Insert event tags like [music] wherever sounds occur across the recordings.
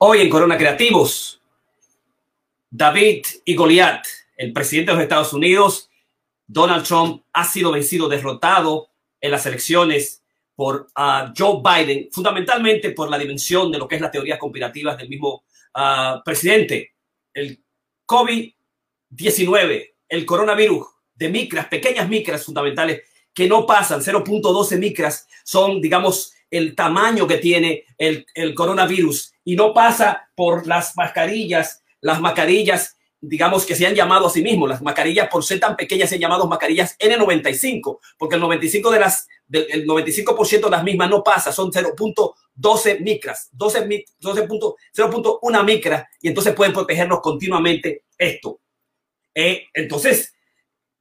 Hoy en Corona Creativos, David y Goliat, el presidente de los Estados Unidos, Donald Trump, ha sido vencido, derrotado en las elecciones por uh, Joe Biden, fundamentalmente por la dimensión de lo que es la teoría conspirativa del mismo uh, presidente. El COVID-19, el coronavirus de micras, pequeñas micras fundamentales que no pasan, 0.12 micras, son, digamos, el tamaño que tiene el, el coronavirus. Y no pasa por las mascarillas, las mascarillas digamos que se han llamado a sí mismos, las mascarillas por ser tan pequeñas se han llamado mascarillas N95, porque el 95 de las el 95% de las mismas no pasa, son 0.12 micras, 12, 0.1 micra y entonces pueden protegernos continuamente esto. Eh, entonces,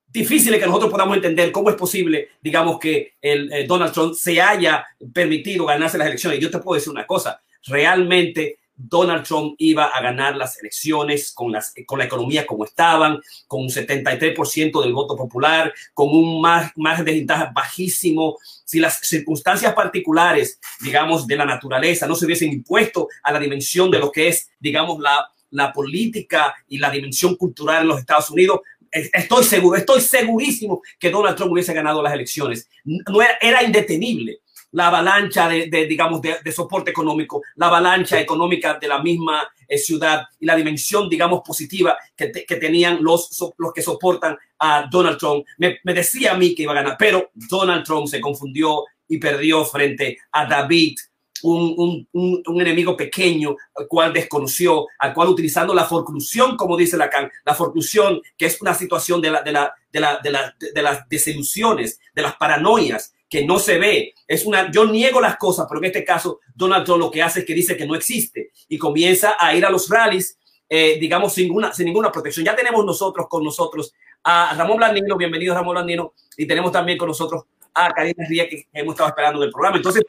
difícil que nosotros podamos entender cómo es posible, digamos, que el, el Donald Trump se haya permitido ganarse las elecciones. Yo te puedo decir una cosa, realmente Donald Trump iba a ganar las elecciones con, las, con la economía como estaban, con un 73% del voto popular, con un margen de ventaja bajísimo. Si las circunstancias particulares, digamos, de la naturaleza no se hubiesen impuesto a la dimensión de lo que es, digamos, la, la política y la dimensión cultural en los Estados Unidos, estoy seguro, estoy segurísimo que Donald Trump hubiese ganado las elecciones. No era, era indetenible la avalancha de, digamos, de, soporte económico, la avalancha económica de la misma eh, ciudad y la dimensión, digamos, positiva que, que tenían los, los que soportan a Donald Trump. Me, me, decía a mí que iba a ganar, pero Donald Trump se confundió y perdió frente a David. Un, un, un, enemigo pequeño al cual desconoció, al cual utilizando la forclusión, como dice Lacan, la forclusión, que es una situación de, la, de, la, de, la, de, la, de las desilusiones, de las paranoias, que no se ve. Es una, yo niego las cosas, pero en este caso Donald Trump lo que hace es que dice que no existe y comienza a ir a los rallies, eh, digamos, sin, una, sin ninguna protección. Ya tenemos nosotros con nosotros a Ramón Blandino, bienvenido Ramón Blandino, y tenemos también con nosotros a Karina Ría, que hemos estado esperando del programa. Entonces,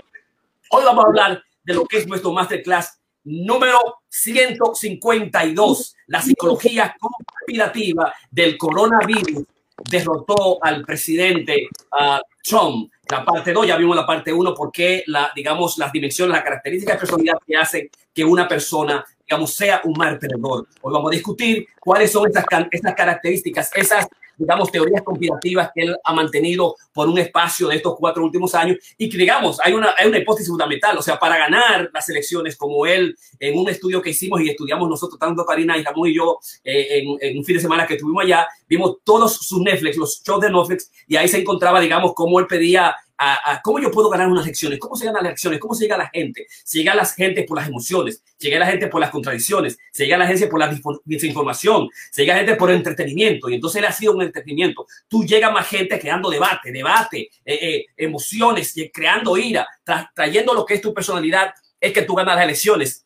hoy vamos a hablar de lo que es nuestro masterclass número 152, la psicología conspirativa del coronavirus derrotó al presidente uh, Trump. La parte 2, ya vimos la parte 1, porque la, digamos, las dimensiones, las características de personalidad que hacen que una persona, digamos, sea un mal perdedor. Hoy vamos a discutir cuáles son esas, esas características, esas digamos, teorías conspirativas que él ha mantenido por un espacio de estos cuatro últimos años y que, digamos, hay una, hay una hipótesis fundamental, o sea, para ganar las elecciones, como él, en un estudio que hicimos y estudiamos nosotros, tanto Karina y Ramón y yo, eh, en, en, un fin de semana que estuvimos allá, vimos todos sus Netflix, los shows de Netflix, y ahí se encontraba, digamos, cómo él pedía a, cómo yo puedo ganar unas elecciones, cómo se ganan las elecciones, cómo se llega a la gente. Se llega a la gente por las emociones, se llega a la gente por las contradicciones, se llega a la gente por la desinformación, se llega a la gente por entretenimiento. Y entonces él ha sido un entretenimiento. Tú llegas más gente creando debate, debate, eh, eh, emociones, creando ira, trayendo lo que es tu personalidad, es que tú ganas las elecciones.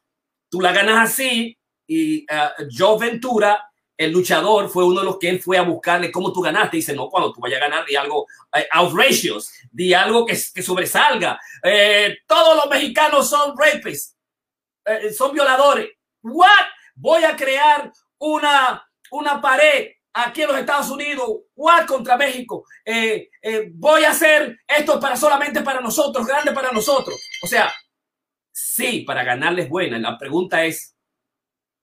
Tú la ganas así y uh, Joe Ventura el luchador fue uno de los que él fue a buscarle cómo tú ganaste. Dice, no, cuando tú vayas a ganar, di algo eh, outrageous, di algo que, sobresalga. Eh, todos los mexicanos son rapists, eh, son violadores. What? Voy a crear una, una pared aquí en los Estados Unidos, what contra México. Eh, voy a hacer esto para solamente para nosotros, grande para nosotros. O sea, sí, para ganarles buena. La pregunta es,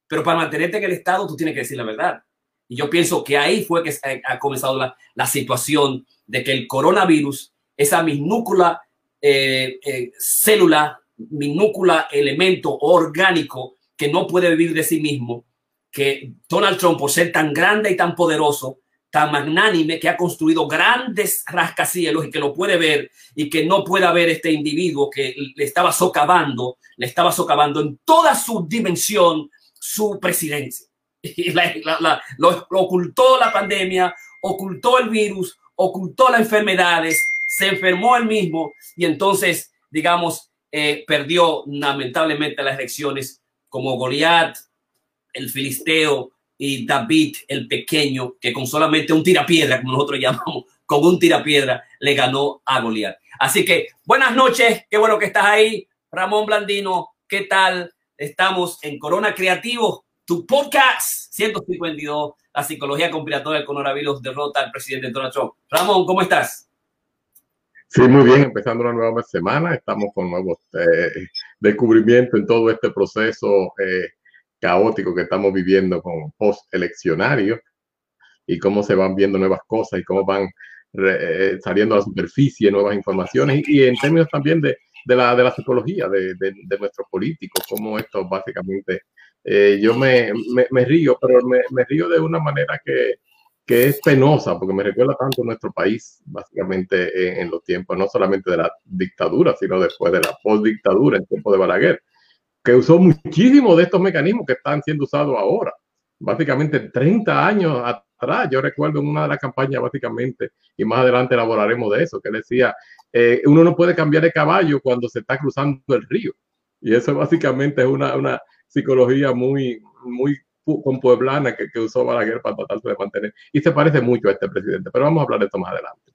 pero para mantenerte en el Estado, tú tienes que decir la verdad. Y yo pienso que ahí fue que ha comenzado la, la situación de que el coronavirus, esa minúscula eh, eh, célula, minúscula elemento orgánico que no puede vivir de sí mismo, que Donald Trump, por ser tan grande y tan poderoso, tan magnánime, que ha construido grandes rascacielos y que lo puede ver y que no puede ver este individuo que le estaba socavando, le estaba socavando en toda su dimensión su presidencia. [laughs] Lo, ocultó la pandemia, ocultó el virus, ocultó las enfermedades, se enfermó él mismo y entonces, digamos, eh, perdió lamentablemente las elecciones como Goliat, el filisteo y David el pequeño, que con solamente un tirapiedra, como nosotros [laughs] llamamos, con un tirapiedra le ganó a Goliat. Así que buenas noches, qué bueno que estás ahí, Ramón Blandino, ¿qué tal? Estamos en Corona Creativo, tu podcast 152, la psicología conspiratoria del coronavirus derrota al presidente Donald Trump. Ramón, ¿cómo estás? Sí, muy bien, empezando una nueva semana, estamos con nuevos eh, descubrimiento en todo este proceso eh, caótico que estamos viviendo con post-eleccionario y cómo se van viendo nuevas cosas y cómo van eh, saliendo a la superficie nuevas informaciones y, en términos también de, de, la, de la psicología de, de, de nuestros políticos, cómo esto básicamente, eh, yo me, me, río, pero me, río de una manera que, que es penosa, porque me recuerda tanto nuestro país, básicamente en, los tiempos, no solamente de la dictadura, sino después de la postdictadura, en tiempo de Balaguer, que usó muchísimos de estos mecanismos que están siendo usados ahora. Básicamente 30 años atrás, yo recuerdo en una de las campañas, básicamente, y más adelante elaboraremos de eso, que decía, eh, uno no puede cambiar de caballo cuando se está cruzando el río. Y eso básicamente es una, una psicología muy, muy con Pueblana que, que usó Balaguer para tratar de mantener. Y se parece mucho a este presidente, pero vamos a hablar de esto más adelante.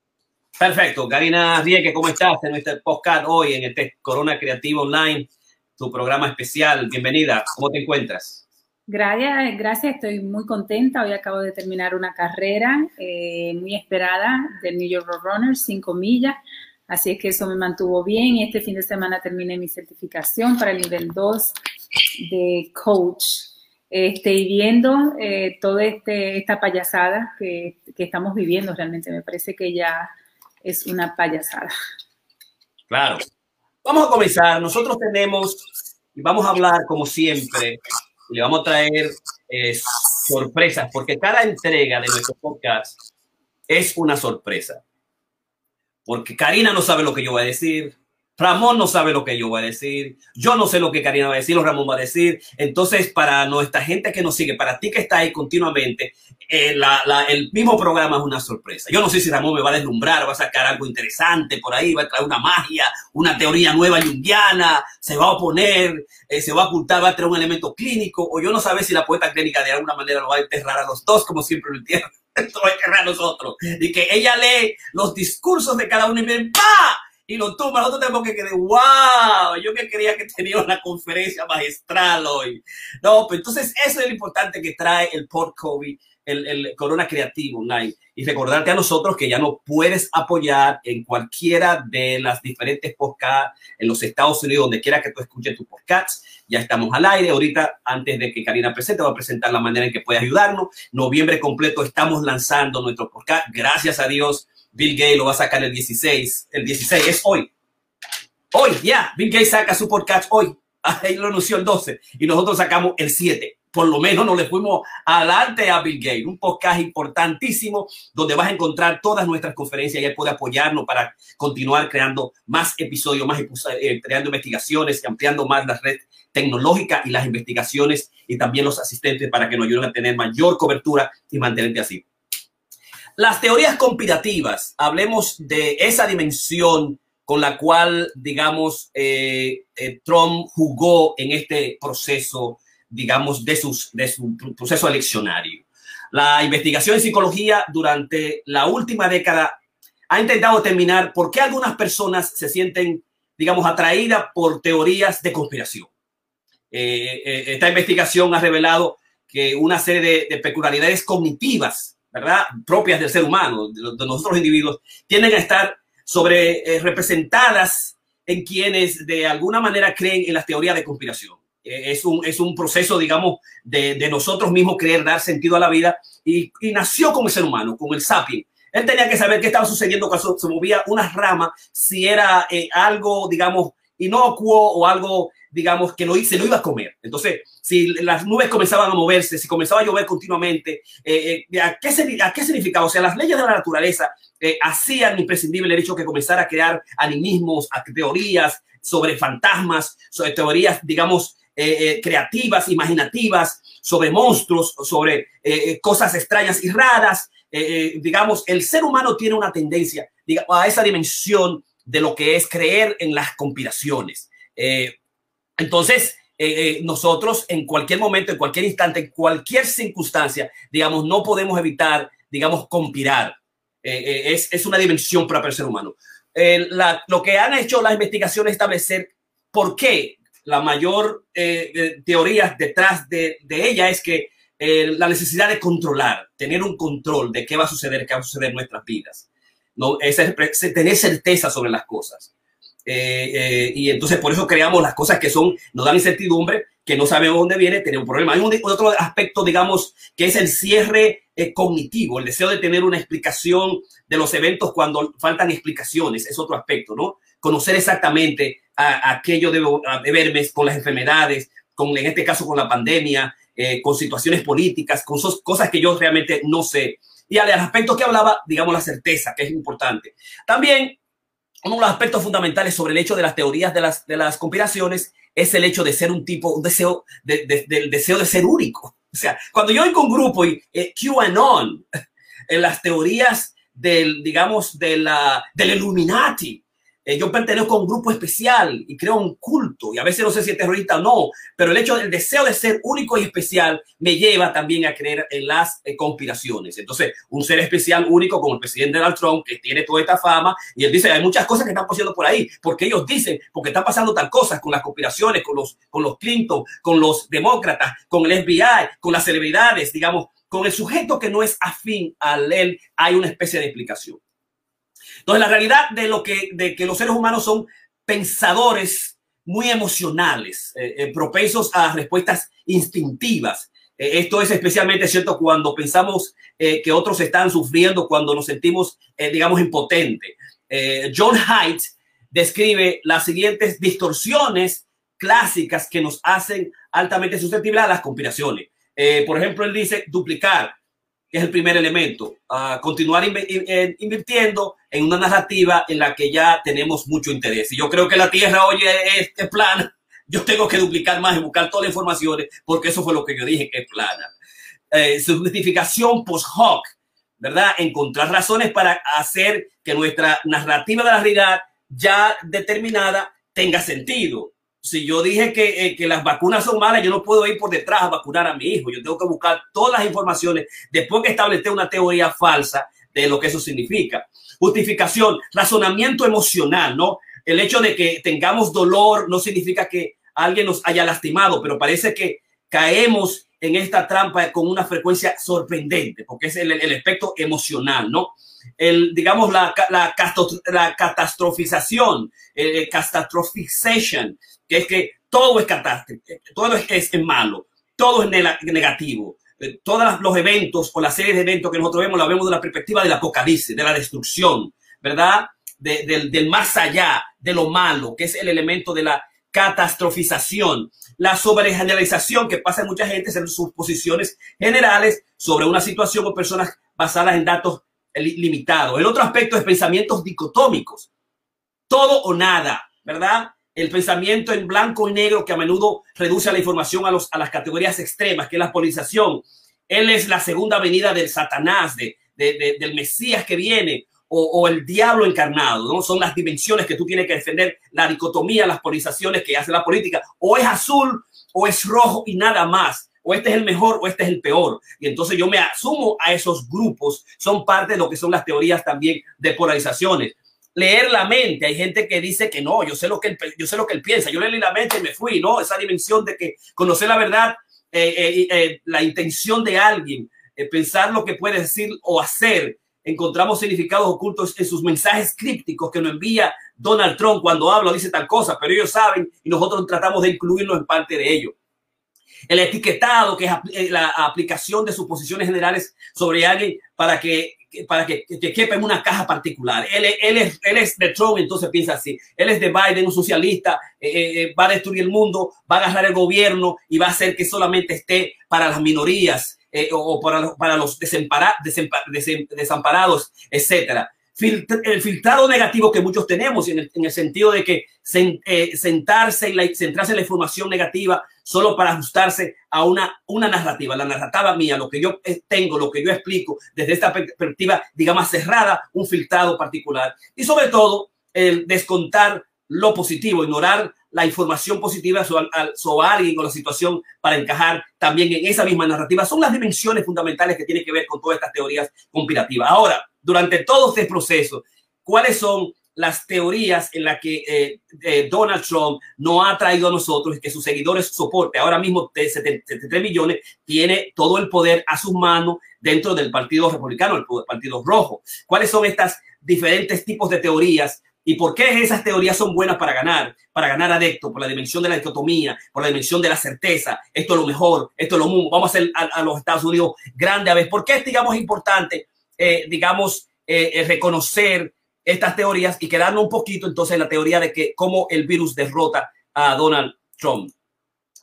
Perfecto. Karina Rieke, ¿cómo estás en nuestro podcast hoy en este Corona Creativo Online, tu programa especial? Bienvenida. ¿Cómo te encuentras? Gracias, gracias. Estoy muy contenta. Hoy acabo de terminar una carrera eh, muy esperada del New York Runners, 5 millas. Así es que eso me mantuvo bien. Este fin de semana terminé mi certificación para el nivel 2 de coach estoy viendo eh, toda este, esta payasada que, que, estamos viviendo realmente. Me parece que ya es una payasada. Claro. Vamos a comenzar. Nosotros tenemos, y vamos a hablar como siempre, y le vamos a traer eh, sorpresas, porque cada entrega de nuestro podcast es una sorpresa. Porque Karina no sabe lo que yo voy a decir, Ramón no sabe lo que yo voy a decir. Yo no sé lo que Karina va a decir o Ramón va a decir. Entonces, para nuestra gente que nos sigue, para ti que está ahí continuamente, eh, el mismo programa es una sorpresa. Yo no sé si Ramón me va a deslumbrar, va a sacar algo interesante por ahí, va a traer una magia, una teoría nueva junguiana, se va a oponer, eh, se va a ocultar, va a traer un elemento clínico, o yo no sé si la poeta clínica de alguna manera lo va a enterrar a los dos, como siempre lo entierra. Esto va a enterrar a nosotros. Y que ella lee los discursos de cada uno y ve, ¡pa! y lo toma. Nosotros tenemos que quedar, wow, yo que quería que tenía una conferencia magistral hoy. No, pues entonces eso es lo importante que trae el Port COVID, el, el Corona Creativo Online. Y recordarte a nosotros que ya no puedes apoyar en cualquiera de las diferentes podcasts en los Estados Unidos, donde quiera que tú escuches tu podcast. Ya estamos al aire. Ahorita, antes de que Karina presente, voy a presentar la manera en que puedes ayudarnos. Noviembre completo estamos lanzando nuestro podcast. Gracias a Dios Bill Gates lo va a sacar el 16. El 16 es hoy. Hoy, ya. Yeah. Bill Gates saca su podcast hoy. [laughs] Ahí lo anunció el 12 y nosotros sacamos el 7. Por lo menos no le fuimos adelante a Bill Gates. Un podcast importantísimo donde vas a encontrar todas nuestras conferencias y él puede apoyarnos para continuar creando más episodios, más eh, creando investigaciones ampliando más la red tecnológica y las investigaciones y también los asistentes para que nos ayuden a tener mayor cobertura y mantenerte así. Las teorías conspirativas, hablemos de esa dimensión con la cual, digamos, eh, eh, Trump jugó en este proceso, digamos, de, sus, de su proceso eleccionario. La investigación en psicología durante la última década ha intentado determinar por qué algunas personas se sienten, digamos, atraídas por teorías de conspiración. Eh, eh esta investigación ha revelado que una serie de, de peculiaridades cognitivas ¿verdad? propias del ser humano, de, de nosotros individuos, tienden a estar sobre eh, representadas en quienes de alguna manera creen en las teorías de conspiración. Eh, es, un, es un proceso, digamos, de, de, nosotros mismos querer dar sentido a la vida y, y nació con el ser humano, con el sapien. Él tenía que saber qué estaba sucediendo cuando se movía una rama, si era eh, algo, digamos, inocuo o algo digamos, que lo, se lo iba a comer. Entonces, si las nubes comenzaban a moverse, si comenzaba a llover continuamente, eh, eh, ¿a, qué, ¿a, qué, significaba? O sea, las leyes de la naturaleza eh, hacían imprescindible el hecho que comenzara a crear animismos, a teorías sobre fantasmas, sobre teorías, digamos, eh, eh, creativas, imaginativas, sobre monstruos, sobre eh, cosas extrañas y raras. digamos, el ser humano tiene una tendencia a esa dimensión de lo que es creer en las conspiraciones. Entonces, nosotros en cualquier momento, en cualquier instante, en cualquier circunstancia, digamos, no podemos evitar, digamos, conspirar. Es, es, una dimensión para el ser humano. Lo que han hecho las investigaciones es establecer por qué la mayor teoría detrás de, ella es que la necesidad de controlar, tener un control de qué va a suceder, qué va a suceder en nuestras vidas. No, es, tener certeza sobre las cosas. y entonces por eso creamos las cosas que son, nos dan incertidumbre, que no sabemos dónde viene, tenemos un problema. Hay un, otro aspecto, digamos, que es el cierre cognitivo, el deseo de tener una explicación de los eventos cuando faltan explicaciones, es otro aspecto, ¿no? Conocer exactamente a, aquello de, de verme con las enfermedades, con, en este caso con la pandemia, eh, con situaciones políticas, con cosas que yo realmente no sé. Y al aspecto que hablaba, digamos, la certeza, que es importante. También, uno de los aspectos fundamentales sobre el hecho de las teorías de las, de las conspiraciones es el hecho de ser un tipo, un deseo, de, del deseo de ser único. O sea, cuando yo oigo un grupo y eh, QAnon, en las teorías del, digamos, de la, del Illuminati, eh, yo pertenezco a un grupo especial y creo un culto, y a veces no sé si es terrorista o no, pero el hecho del deseo de ser único y especial me lleva también a creer en las eh, conspiraciones. Entonces, un ser especial, único, como el presidente Donald Trump, que tiene toda esta fama, y él dice, hay muchas cosas que están pasando por ahí, porque ellos dicen, porque están pasando tal cosas con las conspiraciones, con los, con los Clinton, con los demócratas, con el FBI, con las celebridades, digamos, con el sujeto que no es afín a él, hay una especie de explicación. Entonces, la realidad de lo que, de que los seres humanos son pensadores muy emocionales, eh, eh, propensos a respuestas instintivas. Eh, esto es especialmente cierto cuando pensamos que otros están sufriendo, cuando nos sentimos, digamos, impotentes. John Haidt describe las siguientes distorsiones clásicas que nos hacen altamente susceptibles a las conspiraciones. por ejemplo, él dice duplicar, es el primer elemento. continuar invirtiendo en una narrativa en la que ya tenemos mucho interés. Y yo creo que la Tierra hoy es, plana. [laughs] Yo tengo que duplicar más y buscar todas las informaciones porque eso fue lo que yo dije que es plana. Eh, su justificación post hoc, ¿verdad? Encontrar razones para hacer que nuestra narrativa de la realidad ya determinada tenga sentido si yo dije que, eh, que, las vacunas son malas, yo no puedo ir por detrás a vacunar a mi hijo. Yo tengo que buscar todas las informaciones después que establecer una teoría falsa de lo que eso significa. Justificación, razonamiento emocional, ¿no? El hecho de que tengamos dolor no significa que alguien nos haya lastimado, pero parece que caemos en esta trampa con una frecuencia sorprendente, porque es el, el aspecto emocional, ¿no? El, digamos, la, la, la catastrofización, eh, catastrophization, que es que todo es catástrofe, todo es, es, malo, todo es negativo. Eh, todos los eventos o la serie de eventos que nosotros vemos, la vemos de la perspectiva del apocalipsis, de la destrucción, ¿verdad? del más allá, de lo malo, que es el elemento de la catastrofización, la sobregeneralización que pasa en mucha gente en sus posiciones generales sobre una situación o personas basadas en datos limitados. El otro aspecto es pensamientos dicotómicos, todo o nada, ¿verdad? el pensamiento en blanco y negro que a menudo reduce la información a, las categorías extremas, que es la polarización. Él es la segunda venida del Satanás, de, del Mesías que viene, o, el diablo encarnado. Son las dimensiones que tú tienes que defender, la dicotomía, las polarizaciones que hace la política. O es azul o es rojo y nada más. O este es el mejor o este es el peor. Y entonces yo me asumo a esos grupos. Son parte de lo que son las teorías también de polarizaciones leer la mente. Hay gente que dice que no, yo sé lo que él, yo sé lo que él piensa. Yo leí la mente y me fui, ¿no? Esa dimensión de que conocer la verdad, eh, eh, eh, la intención de alguien, pensar lo que puede decir o hacer. Encontramos significados ocultos en sus mensajes crípticos que nos envía Donald Trump cuando habla dice tal cosa, pero ellos saben y nosotros tratamos de incluirnos en parte de ello. El etiquetado, que es la aplicación de suposiciones generales sobre alguien para que para que, que, quepa en una caja particular. Él, él, es, él es de Trump, entonces piensa así. Él es de Biden, un socialista, eh, eh, eh, va a destruir el mundo, va a agarrar el gobierno y va a hacer que solamente esté para las minorías o, para los, para los desamparados, etcétera el filtrado negativo que muchos tenemos en el, sentido de que eh, sentarse y la, centrarse en la información negativa solo para ajustarse a una, una narrativa, la narrativa mía, lo que yo eh, tengo, lo que yo explico desde esta perspectiva, digamos, cerrada, un filtrado particular. Y sobre todo, el descontar lo positivo, ignorar la información positiva sobre alguien o la situación para encajar también en esa misma narrativa. Son las dimensiones fundamentales que tienen que ver con todas estas teorías conspirativas. Ahora, durante todo este proceso, cuáles son las teorías en las que eh, eh, Donald Trump no ha traído a nosotros y que sus seguidores soporte. Ahora mismo, 73 millones, tiene todo el poder a sus manos dentro del Partido Republicano, el Partido Rojo. ¿Cuáles son estas diferentes tipos de teorías ¿Y por qué esas teorías son buenas para ganar? Para ganar adeptos, por la dimensión de la dicotomía, por la dimensión de la certeza. Esto es lo mejor, esto es lo mismo. Vamos a hacer a, los Estados Unidos grande a ver. ¿Por qué, digamos, importante, eh, digamos, eh, eh, reconocer estas teorías y quedarnos un poquito entonces en la teoría de que cómo el virus derrota a Donald Trump?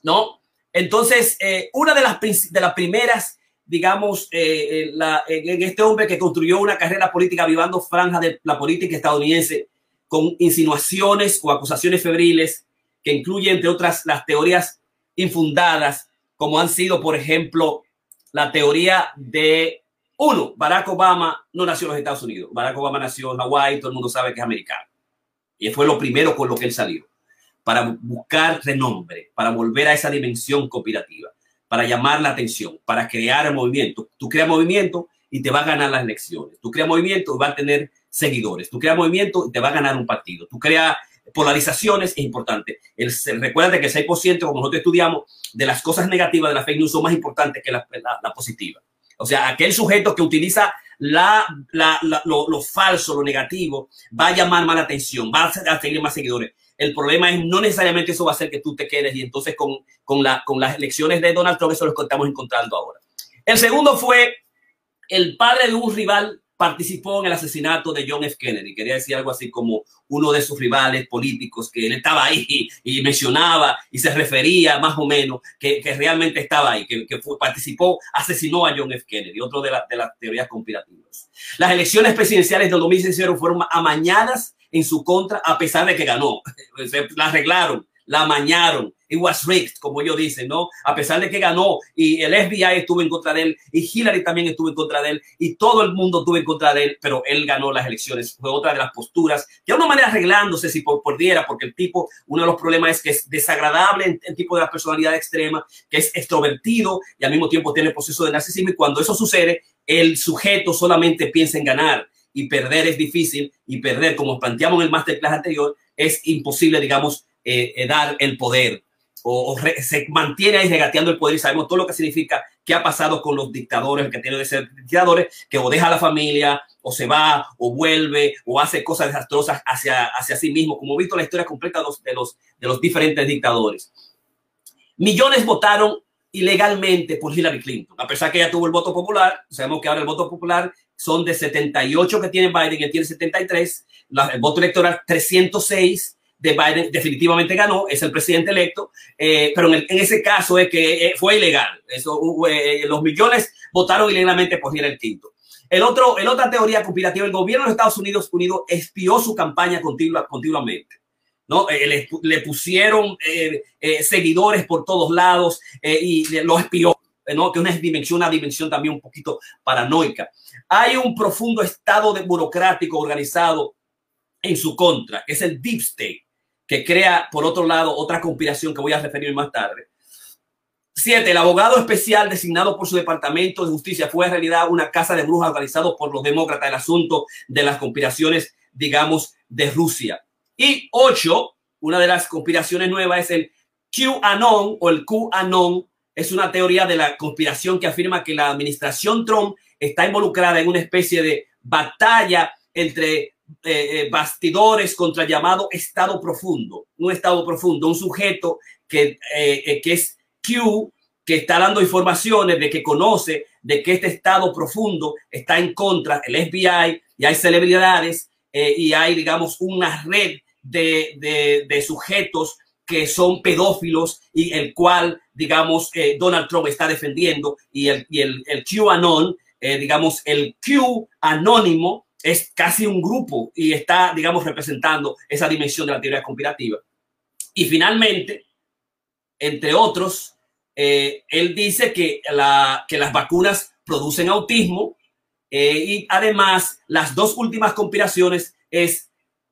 ¿No? Entonces, una de las, de las primeras digamos, la, en este hombre que construyó una carrera política vivando franja de la política estadounidense con insinuaciones o acusaciones febriles que incluyen, entre otras, las teorías infundadas, como han sido, por ejemplo, la teoría de, uno, Barack Obama no nació en los Estados Unidos. Barack Obama nació en Hawái, todo el mundo sabe que es americano. Y fue lo primero con lo que él salió, para buscar renombre, para volver a esa dimensión cooperativa, para llamar la atención, para crear movimiento. Tú creas movimiento y te va a ganar las elecciones. Tú creas movimiento y va a tener seguidores. Tú creas movimiento y te va a ganar un partido. Tú creas polarizaciones, es importante. Recuerda que el 6%, como nosotros estudiamos, de las cosas negativas de la fake news son más importantes que la, la, positiva. O sea, aquel sujeto que utiliza la, lo, falso, lo negativo, va a llamar más la atención, va a tener más seguidores. El problema es no necesariamente eso va a hacer que tú te quedes y entonces con, con las elecciones de Donald Trump eso es lo que estamos encontrando ahora. El segundo fue el padre de un rival participó en el asesinato de John F. Kennedy. Quería decir algo así como uno de sus rivales políticos, que él estaba ahí y mencionaba y se refería más o menos que, realmente estaba ahí, que, participó, asesinó a John F. Kennedy, otro de las teorías conspirativas. Las elecciones presidenciales del 2016 fueron amañadas en su contra a pesar de que ganó. [laughs] Se la arreglaron la mañaron. It was rigged, como ellos dicen, ¿no? A pesar de que ganó y el FBI estuvo en contra de él y Hillary también estuvo en contra de él y todo el mundo estuvo en contra de él, pero él ganó las elecciones. Fue otra de las posturas, de una manera arreglándose si por, pudiera, porque el tipo, uno de los problemas es que es desagradable el, tipo de la personalidad extrema, que es extrovertido y al mismo tiempo tiene el proceso de narcisismo y cuando eso sucede, el sujeto solamente piensa en ganar y perder es difícil y perder, como planteamos en el masterclass anterior, es imposible, digamos, eh, eh, dar el poder o, se mantiene ahí regateando el poder y sabemos todo lo que significa qué ha pasado con los dictadores, que tiene de ser dictadores, que o deja la familia o se va o vuelve o hace cosas desastrosas hacia, hacia sí mismo, como he visto la historia completa de los, de los, de los diferentes dictadores. Millones votaron ilegalmente por Hillary Clinton, a pesar que ella tuvo el voto popular, sabemos que ahora el voto popular son de 78 que tiene Biden, él tiene 73, el voto electoral 306 de Biden definitivamente ganó, es el presidente electo, eh, pero en, ese caso es que eh, fue ilegal. Eso, eh, los millones votaron ilegalmente por el quinto. El otro, el otra teoría conspirativa, el gobierno de Estados Unidos Unidos espió su campaña continua, continuamente. ¿no? Le, pusieron seguidores por todos lados y lo espió. ¿no? que una dimensión, una dimensión también un poquito paranoica. Hay un profundo estado de burocrático organizado en su contra, que es el Deep State que crea, por otro lado, otra conspiración que voy a referir más tarde. Siete, el abogado especial designado por su departamento de justicia fue en realidad una casa de brujas organizado por los demócratas el asunto de las conspiraciones, digamos, de Rusia. Y ocho, una de las conspiraciones nuevas es el QAnon o el QAnon. Es una teoría de la conspiración que afirma que la administración Trump está involucrada en una especie de batalla entre eh, eh, bastidores contra el llamado estado profundo, un estado profundo, un sujeto que, eh, que es Q, que está dando informaciones de que conoce de que este estado profundo está en contra el FBI y hay celebridades y hay, digamos, una red de, de, sujetos que son pedófilos y el cual, digamos, Donald Trump está defendiendo y el, y el, el QAnon, digamos, el Q anónimo es casi un grupo y está, digamos, representando esa dimensión de la teoría conspirativa. Y finalmente, entre otros, eh, él dice que, la, que las vacunas producen autismo eh, y además las dos últimas conspiraciones es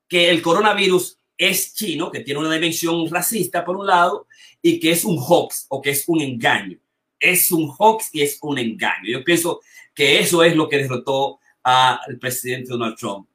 que el coronavirus es chino, que tiene una dimensión racista por un lado, y que es un hoax o que es un engaño. Es un hoax y es un engaño. Yo pienso que eso es lo que derrotó al presidente Donald Trump.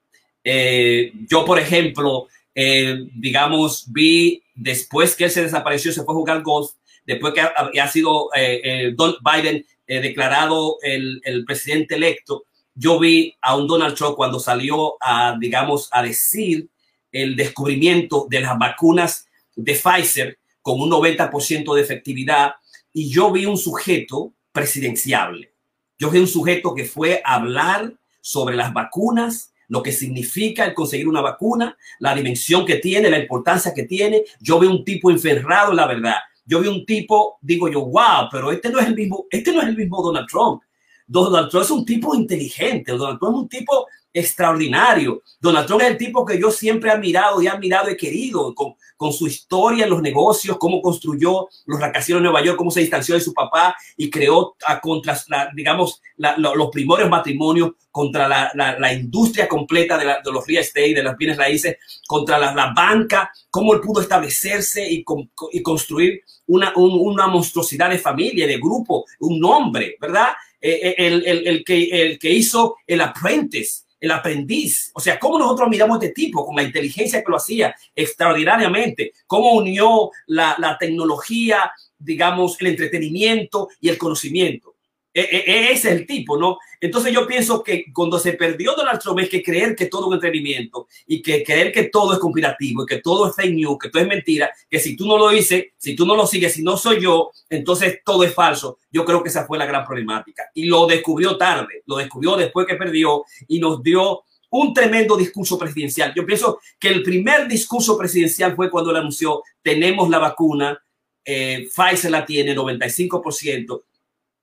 Eh, yo, por ejemplo, eh, digamos, vi después que él se desapareció, se fue a jugar golf, después que ha, sido eh, Don Biden declarado el, el, presidente electo, yo vi a un Donald Trump cuando salió a, digamos, a decir el descubrimiento de las vacunas de Pfizer con un 90% de efectividad y yo vi un sujeto presidenciable. Yo vi un sujeto que fue a hablar sobre las vacunas, lo que significa el conseguir una vacuna, la dimensión que tiene, la importancia que tiene. Yo vi un tipo enferrado en la verdad. Yo vi un tipo, digo yo, wow, pero este no es el mismo, este no es el mismo Donald Trump. Donald Trump es un tipo inteligente, Donald Trump es un tipo extraordinario. Donald Trump es el tipo que yo siempre he admirado y he admirado y querido con, con su historia en los negocios, cómo construyó los rascacielos de Nueva York, cómo se distanció de su papá y creó a contra, digamos, los primores matrimonios contra la, industria completa de, los real estate, de las bienes raíces, contra la, banca, cómo él pudo establecerse y, y construir una, una monstruosidad de familia, de grupo, un nombre, ¿verdad? Eh, eh, el, el, el, que, el que hizo el apprentice, el aprendiz. O sea, cómo nosotros miramos a este tipo con la inteligencia que lo hacía extraordinariamente, cómo unió la, tecnología, digamos, el entretenimiento y el conocimiento. E, e, e, ese es el tipo, ¿no? Entonces yo pienso que cuando se perdió Donald Trump es que creer que todo es un entretenimiento y que creer que todo es conspirativo y que todo es fake news, que todo es mentira, que si tú no lo dices, si tú no lo sigues, si no soy yo, entonces todo es falso. Yo creo que esa fue la gran problemática. Y lo descubrió tarde, lo descubrió después que perdió y nos dio un tremendo discurso presidencial. Yo pienso que el primer discurso presidencial fue cuando le anunció, tenemos la vacuna, eh, Pfizer la tiene, 95%,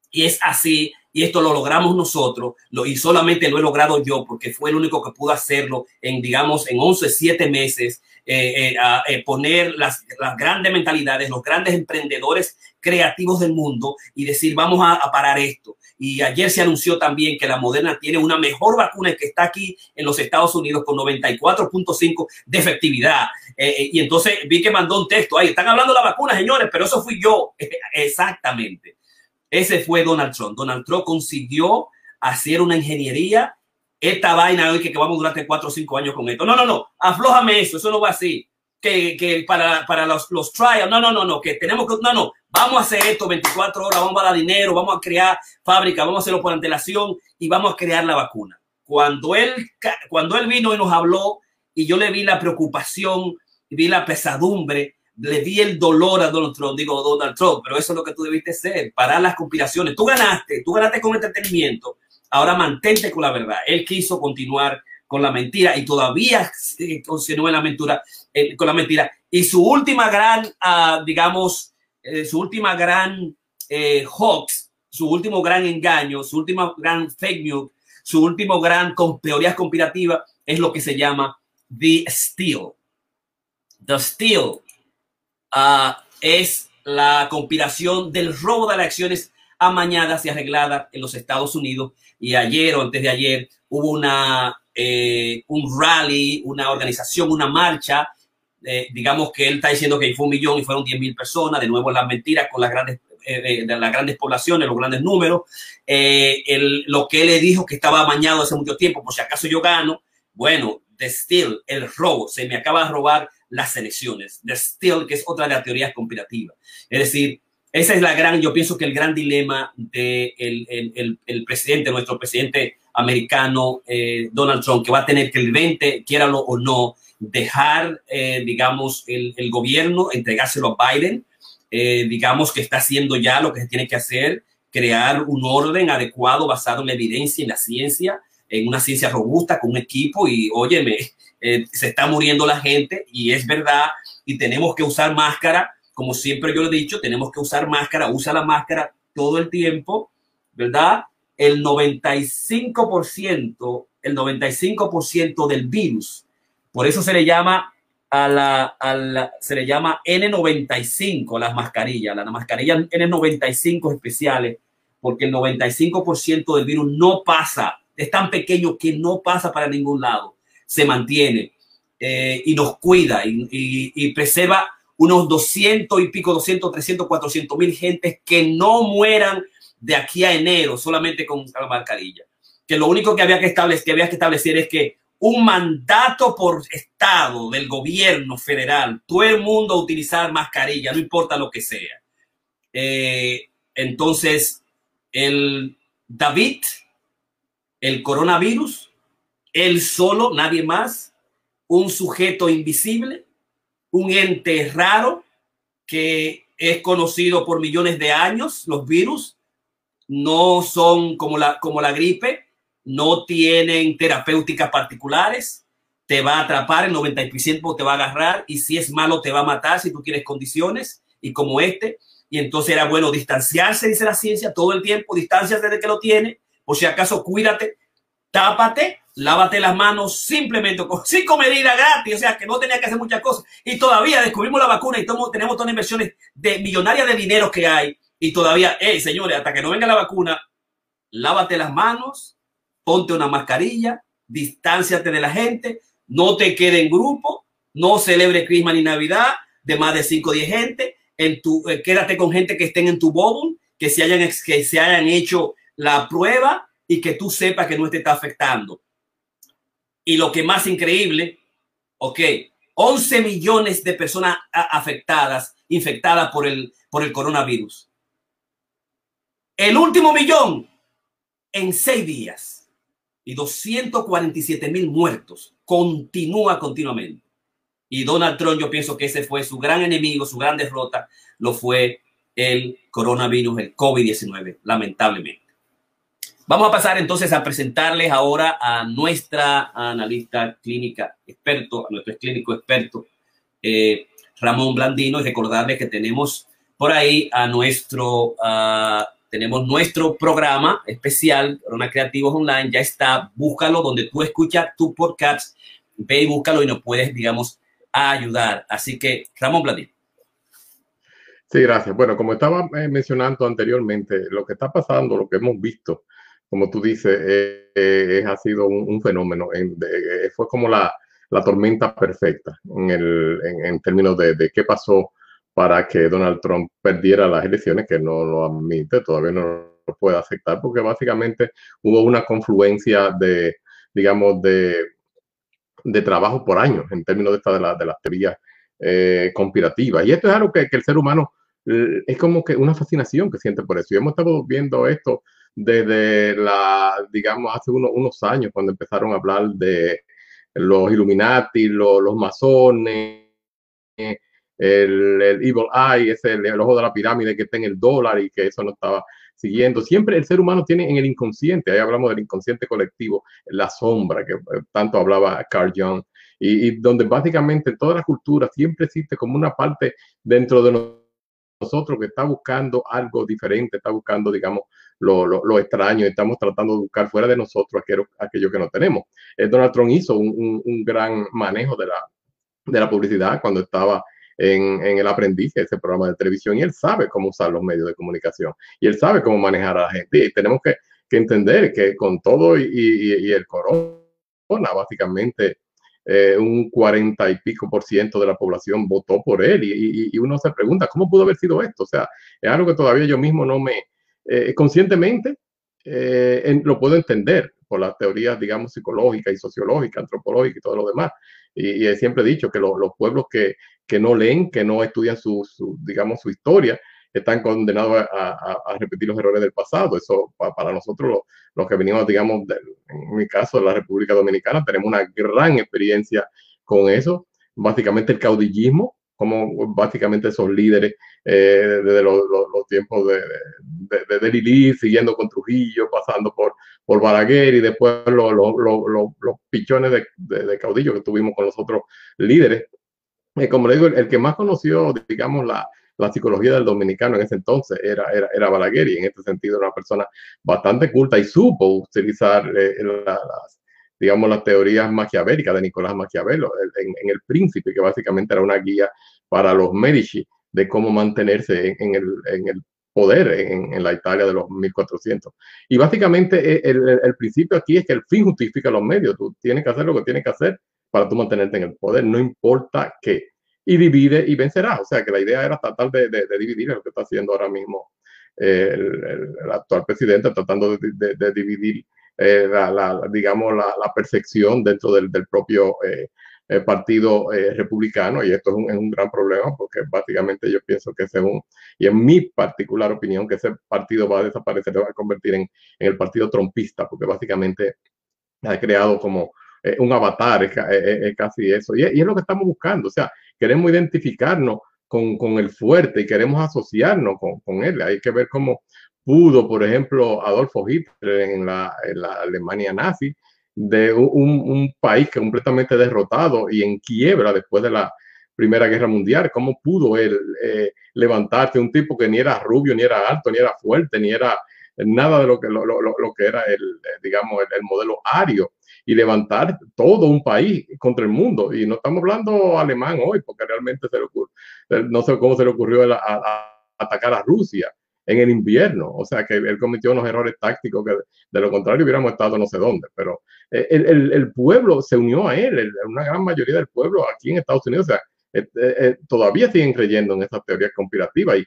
y es así, y esto lo logramos nosotros, lo, y solamente lo he logrado yo, porque fue el único que pudo hacerlo en, digamos, en 11, 7 meses, eh, eh, eh, poner las, las, grandes mentalidades, los grandes emprendedores creativos del mundo y decir, vamos a, a parar esto. Y ayer se anunció también que la Moderna tiene una mejor vacuna que está aquí en los Estados Unidos con 94.5 de efectividad. y entonces vi que mandó un texto ahí. Están hablando de la vacuna, señores, pero eso fui yo. [laughs] Exactamente. Ese fue Donald Trump. Donald Trump consiguió hacer una ingeniería. Esta vaina hoy que, vamos durante cuatro o cinco años con esto. No, no, no. Aflójame eso. Eso no va así. Que, que para, para los, los trials. No, no, no, no. Que tenemos que. No, no. Vamos a hacer esto 24 horas. Vamos a dar dinero. Vamos a crear fábrica. Vamos a hacerlo por antelación y vamos a crear la vacuna. Cuando él, cuando él vino y nos habló y yo le vi la preocupación, vi la pesadumbre le di el dolor a Donald Trump, digo Donald Trump, pero eso es lo que tú debiste ser, parar las conspiraciones. Tú ganaste, tú ganaste con entretenimiento, ahora mantente con la verdad. Él quiso continuar con la mentira y todavía continúa en la mentira, eh, con la mentira. Y su última gran, uh, digamos, eh, su última gran eh, hoax, su último gran engaño, su última gran fake news, su último gran con teorías conspirativas es lo que se llama The Steal. The Steal Ah, es la conspiración del robo de elecciones amañadas y arregladas en los Estados Unidos. Y ayer o antes de ayer hubo una, eh, un rally, una organización, una marcha. Eh, digamos que él está diciendo que fue un millón y fueron 10 mil personas. De nuevo, las mentiras con las grandes, eh, de las grandes poblaciones, los grandes números. El, lo que él le dijo que estaba amañado hace mucho tiempo, por si acaso yo gano. Bueno, de steal, el robo, se me acaba de robar las elecciones, de still, que es otra de las teorías conspirativas. Es decir, esa es la gran, yo pienso que el gran dilema de el, el, presidente, nuestro presidente americano, eh, Donald Trump, que va a tener que el 20, quiéralo o no, dejar, eh, digamos, el, gobierno, entregárselo a Biden, eh, digamos que está haciendo ya lo que se tiene que hacer, crear un orden adecuado basado en la evidencia, en la ciencia, en una ciencia robusta, con un equipo y, óyeme, eh, se está muriendo la gente y es verdad y tenemos que usar máscara, como siempre yo lo he dicho, tenemos que usar máscara, usa la máscara todo el tiempo, ¿verdad? El 95%, el 95% del virus, por eso se le llama a la, a la, se le llama N95 las mascarillas, las mascarillas N95 especiales, porque el 95% del virus no pasa, es tan pequeño que no pasa para ningún lado se mantiene eh, y nos cuida y, preserva unos 200 y pico, 200, 300, 400 mil gentes que no mueran de aquí a enero solamente con la mascarilla. Que lo único que había que establecer, que había que establecer es que un mandato por estado del gobierno federal, todo el mundo a utilizar mascarilla, no importa lo que sea. Eh, entonces, el David, el coronavirus, él solo, nadie más, un sujeto invisible, un ente raro que es conocido por millones de años. Los virus no son como la, como la gripe, no tienen terapéuticas particulares, te va a atrapar, el 90% te va a agarrar y si es malo te va a matar si tú tienes condiciones y como este. Y entonces era bueno distanciarse, dice la ciencia, todo el tiempo, distancias desde que lo tiene, por si acaso cuídate, tápate, lávate las manos simplemente con cinco medidas gratis, o sea que no tenía que hacer muchas cosas. Y todavía descubrimos la vacuna y tenemos todas las inversiones de millonarias de dinero que hay. Y todavía, hey, señores, hasta que no venga la vacuna, lávate las manos, ponte una mascarilla, distánciate de la gente, no te quede en grupo, no celebre Christmas ni Navidad de más de 5 o 10 gente, en tu, eh, quédate con gente que estén en tu bubble, que se hayan, que se hayan hecho la prueba y que tú sepas que no te está afectando. Y lo que más increíble, ok, 11 millones de personas afectadas, infectadas por el, por el coronavirus. El último millón en seis días y 247 mil muertos. Continúa continuamente. Y Donald Trump, yo pienso que ese fue su gran enemigo, su gran derrota, lo fue el coronavirus, el COVID-19, lamentablemente. Vamos a pasar entonces a presentarles ahora a nuestra analista clínica experto, a nuestro clínico experto, eh, Ramón Blandino, y recordarles que tenemos por ahí a nuestro, tenemos nuestro programa especial, Corona Creativos Online, ya está, búscalo donde tú escuchas tu podcast, ve y búscalo y nos puedes, digamos, ayudar. Así que, Ramón Blandino. Sí, gracias. Bueno, como estaba eh, mencionando anteriormente, lo que está pasando, lo que hemos visto como tú dices, eh, eh, ha sido un, fenómeno. Eh, fue como la, tormenta perfecta en, términos de, qué pasó para que Donald Trump perdiera las elecciones, que no lo admite, todavía no lo puede aceptar, porque básicamente hubo una confluencia de, digamos, de, de trabajo por años en términos de, esta, de, las teorías conspirativas. Y esto es algo que, que el ser humano es como que una fascinación que siente por eso. Y hemos estado viendo esto desde la, digamos, hace unos años, cuando empezaron a hablar de los Illuminati, los, los masones, el, el, Evil Eye, ese el, ojo de la pirámide que está en el dólar y que eso no estaba siguiendo. Siempre el ser humano tiene en el inconsciente, ahí hablamos del inconsciente colectivo, la sombra, que eh, tanto hablaba Carl Jung, y, y donde básicamente en toda la cultura siempre existe como una parte dentro de nosotros que está buscando algo diferente, está buscando, digamos, lo, lo, extraño, estamos tratando de buscar fuera de nosotros aquello, que no tenemos. Eh, Donald Trump hizo un, un, gran manejo de la, de la publicidad cuando estaba en, en, el aprendiz, ese programa de televisión, y él sabe cómo usar los medios de comunicación, y él sabe cómo manejar a la gente. Y tenemos que, que entender que con todo y, y, y el corona, básicamente, eh, un cuarenta y pico por ciento de la población votó por él y, y, uno se pregunta, ¿cómo pudo haber sido esto? O sea, es algo que todavía yo mismo no me, eh, conscientemente eh, lo puedo entender por las teorías, digamos, psicológicas y sociológicas, antropológicas y todo lo demás. Y, he siempre dicho que los pueblos que, que, no leen, que no estudian su, digamos, su historia, están condenados a, repetir los errores del pasado. Eso para nosotros, los, que venimos, digamos, en mi caso, de la República Dominicana, tenemos una gran experiencia con eso. Básicamente el caudillismo, como básicamente esos líderes eh, desde los, tiempos de, de, Lili, siguiendo con Trujillo, pasando por, por Balaguer y después los, los pichones de, caudillo que tuvimos con los otros líderes. Eh, como le digo, el, que más conoció, digamos, la, la psicología del dominicano en ese entonces era, era, era Balaguer y en este sentido era una persona bastante culta y supo utilizar eh, las, digamos, las teorías maquiavélicas de Nicolás Maquiavelo en, en, El Príncipe, que básicamente era una guía para los Medici de cómo mantenerse en, el, en el, poder en, en, la Italia de los 1400. Y básicamente eh, el, el, principio aquí es que el fin justifica los medios. Tú tienes que hacer lo que tienes que hacer para tú mantenerte en el poder, no importa qué. Y divide y vencerá. O sea que la idea era tratar de, de, de dividir lo que está haciendo ahora mismo eh, el, actual presidente, tratando de, de dividir eh, la, la, digamos, la, la, percepción dentro del, del propio eh, eh, partido eh, republicano y esto es un, es un, gran problema porque básicamente yo pienso que según, y en mi particular opinión, que ese partido va a desaparecer, va a convertir en, en el partido trompista porque básicamente ha creado como eh, un avatar, es, casi eso. Y, es lo que estamos buscando, o sea, queremos identificarnos con, con el fuerte y queremos asociarnos con, con, él. Hay que ver cómo pudo, por ejemplo, Adolfo Hitler en la, en la Alemania nazi, de un, país completamente derrotado y en quiebra después de la Primera Guerra Mundial, cómo pudo él eh, levantarse, un tipo que ni era rubio, ni era alto, ni era fuerte, ni era nada de lo que, lo, lo, lo que era el, eh, digamos, el, modelo ario. Y levantar todo un país contra el mundo. Y no estamos hablando alemán hoy, porque realmente se le ocurre, no sé cómo se le ocurrió atacar a Rusia en el invierno. O sea, que él cometió unos errores tácticos que de lo contrario hubiéramos estado no sé dónde. Pero eh, el, el, el pueblo se unió a él, una gran mayoría del pueblo aquí en Estados Unidos. O sea, eh, todavía siguen creyendo en esas teorías conspirativas y,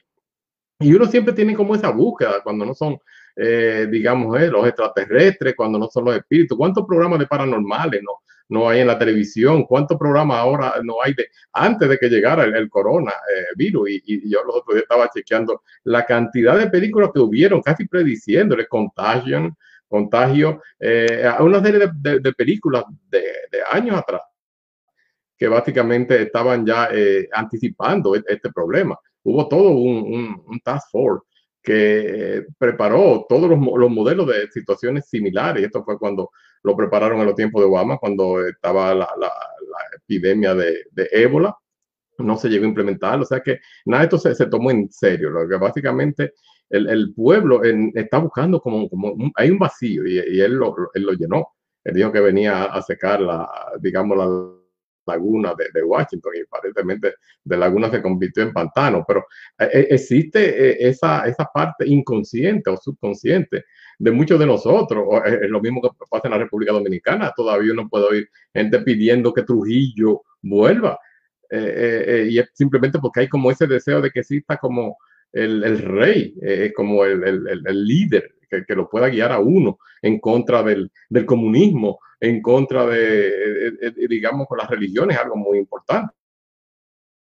y uno siempre tiene como esa búsqueda cuando no son eh, digamos, eh, los extraterrestres, cuando no son los espíritus. ¿Cuántos programas de paranormales no, no hay en la televisión? ¿Cuántos programas ahora no hay de antes de que llegara el, coronavirus? Eh, y, yo los otros días estaba chequeando la cantidad de películas que hubieron, casi prediciéndole Contagion, Contagio, a una serie de, películas de, años atrás que básicamente estaban ya anticipando e, este, problema. Hubo todo un task force que preparó todos los, modelos de situaciones similares. Esto fue cuando lo prepararon en los tiempos de Obama, cuando estaba la, epidemia de, ébola. No se llegó a implementar, o sea que nada de esto se, tomó en serio. Lo que básicamente el, pueblo está buscando como, como hay un vacío y, él, lo, él, lo, llenó. Él dijo que venía a secar la, digamos, la laguna de, Washington y aparentemente de laguna se convirtió en pantano, pero eh, eh, existe eh, esa, esa parte inconsciente o subconsciente de muchos de nosotros. Es lo mismo que pasa en la República Dominicana. Todavía uno puede oír gente pidiendo que Trujillo vuelva. y es simplemente porque hay como ese deseo de que exista como el, rey, como el, el, el líder que, que, lo pueda guiar a uno en contra del, del comunismo en contra de, digamos, con las religiones, algo muy importante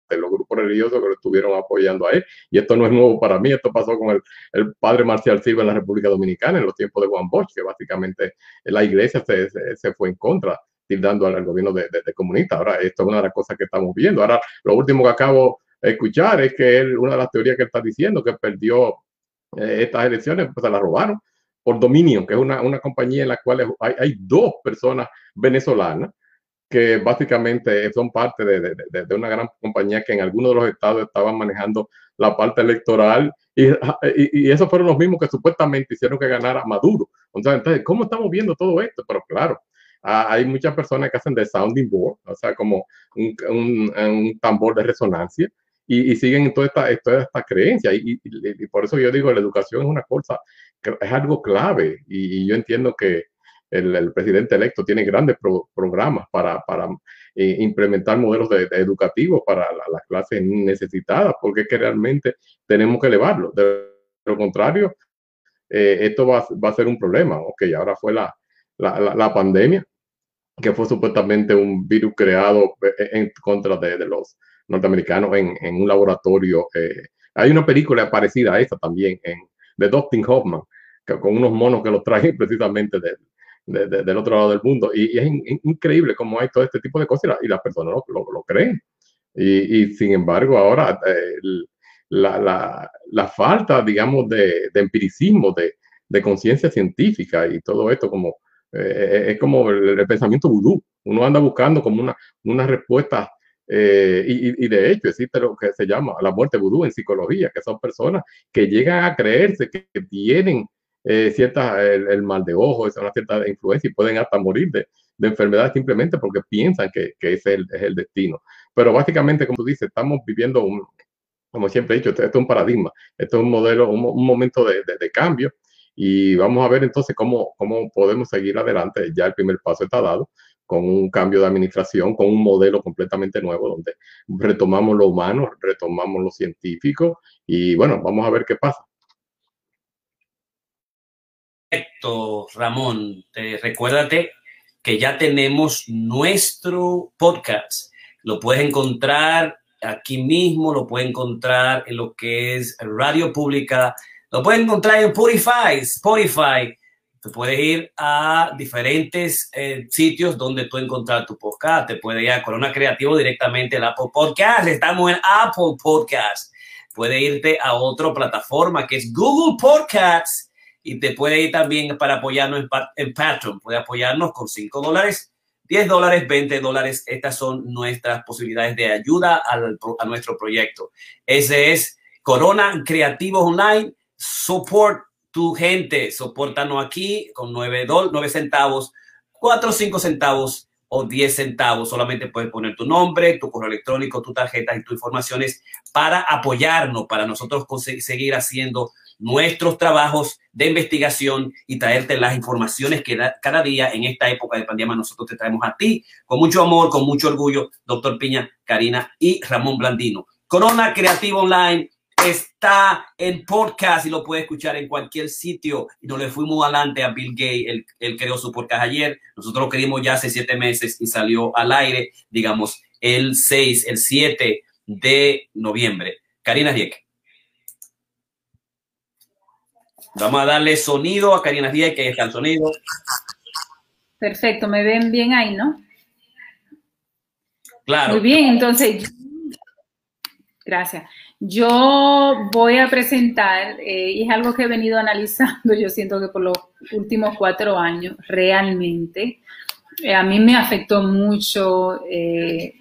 de los grupos religiosos que lo estuvieron apoyando a él. Y esto no es nuevo para mí, esto pasó con el, el padre Marcial Silva en la República Dominicana en los tiempos de Juan Bosch, que básicamente la iglesia se, se, fue en contra, tildando al, gobierno de, de, comunista. Ahora, esto es una de las cosas que estamos viendo. Ahora, lo último que acabo de escuchar es que él, una de las teorías que él está diciendo, que perdió eh, estas elecciones, pues se las robaron por Dominion, que es una, una compañía en la cual hay, hay, dos personas venezolanas que básicamente son parte de, de, de, una gran compañía que en algunos de los estados estaban manejando la parte electoral y, y, y esos fueron los mismos que supuestamente hicieron que ganara Maduro. Entonces, ¿cómo estamos viendo todo esto? Pero claro, hay muchas personas que hacen de sounding board, o sea, como un, un, un tambor de resonancia, y, y, siguen toda esta, toda esta creencia. Y, y, por eso yo digo, la educación es una cosa es algo clave y, yo entiendo que el, presidente electo tiene grandes programas para, eh, implementar modelos de, educativos para las clases necesitadas, porque es que realmente tenemos que elevarlo. De lo contrario, eh, esto va, a ser un problema. Ok, ahora fue la, la, la, pandemia, que fue supuestamente un virus creado eh, en contra de, los norteamericanos en, un laboratorio. hay una película parecida a esta también de Dustin Hoffman, con unos monos que los traen [laughs] precisamente del otro lado del mundo. Y, es increíble cómo hay todo este tipo de cosas y, las personas lo, lo, creen. Y, sin embargo, ahora eh, la, la, la, falta, digamos, de, de empiricismo, de, de conciencia científica y todo esto como eh, es como el, pensamiento vudú. Uno anda buscando como una, una respuesta eh, y, y, de hecho existe lo que se llama la muerte vudú en psicología, que son personas que llegan a creerse que tienen eh, cierta, el, mal de ojo, es una cierta influencia y pueden hasta morir de, de enfermedades simplemente porque piensan que, que ese es el, es el, destino. Pero básicamente, como tú dices, estamos viviendo un, como siempre he dicho, esto, es un paradigma, esto es un modelo, un, un momento de, de, de, cambio y vamos a ver entonces cómo, cómo podemos seguir adelante. Ya el primer paso está dado con un cambio de administración, con un modelo completamente nuevo donde retomamos lo humano, retomamos lo científico y bueno, vamos a ver qué pasa. Perfecto, Ramón. Te, recuérdate que ya tenemos nuestro podcast. Lo puedes encontrar aquí mismo, lo puedes encontrar en lo que es Radio Pública, lo puedes encontrar en Spotify, Spotify, Tú puedes ir a diferentes eh, sitios donde tú encontrar tu podcast. Te puedes ir a Corona Creativo directamente al Apple Podcast. Estamos en Apple Podcast. Puede irte a otra plataforma que es Google Podcasts y te puede ir también para apoyarnos en, Patreon. Puede apoyarnos con 5 dólares, 10 dólares, 20 dólares. Estas son nuestras posibilidades de ayuda al, a nuestro proyecto. Ese es Corona Creativo Online. Support tu gente, soportanos aquí con 9, 9 centavos, 4 o 5 centavos o 10 centavos. Solamente puedes poner tu nombre, tu correo electrónico, tu tarjeta y tus informaciones para apoyarnos, para nosotros seguir haciendo nuestros trabajos de investigación y traerte las informaciones que cada día en esta época de pandemia nosotros te traemos a ti con mucho amor, con mucho orgullo, doctor Piña, Karina y Ramón Blandino. Corona Creativo Online está en podcast y lo puede escuchar en cualquier sitio. Y no le fuimos adelante a Bill Gates, él, creó su podcast ayer. Nosotros lo queríamos ya hace siete meses y salió al aire, digamos, el 6, el 7 de noviembre. Karina Dieck. Vamos a darle sonido a Karina Dieck, que está el sonido. Perfecto, me ven bien ahí, ¿no? Claro. Muy bien, entonces, gracias. Yo voy a presentar, eh, y es algo que he venido analizando, [laughs] yo siento que por los últimos cuatro años, realmente, eh, a mí me afectó mucho eh,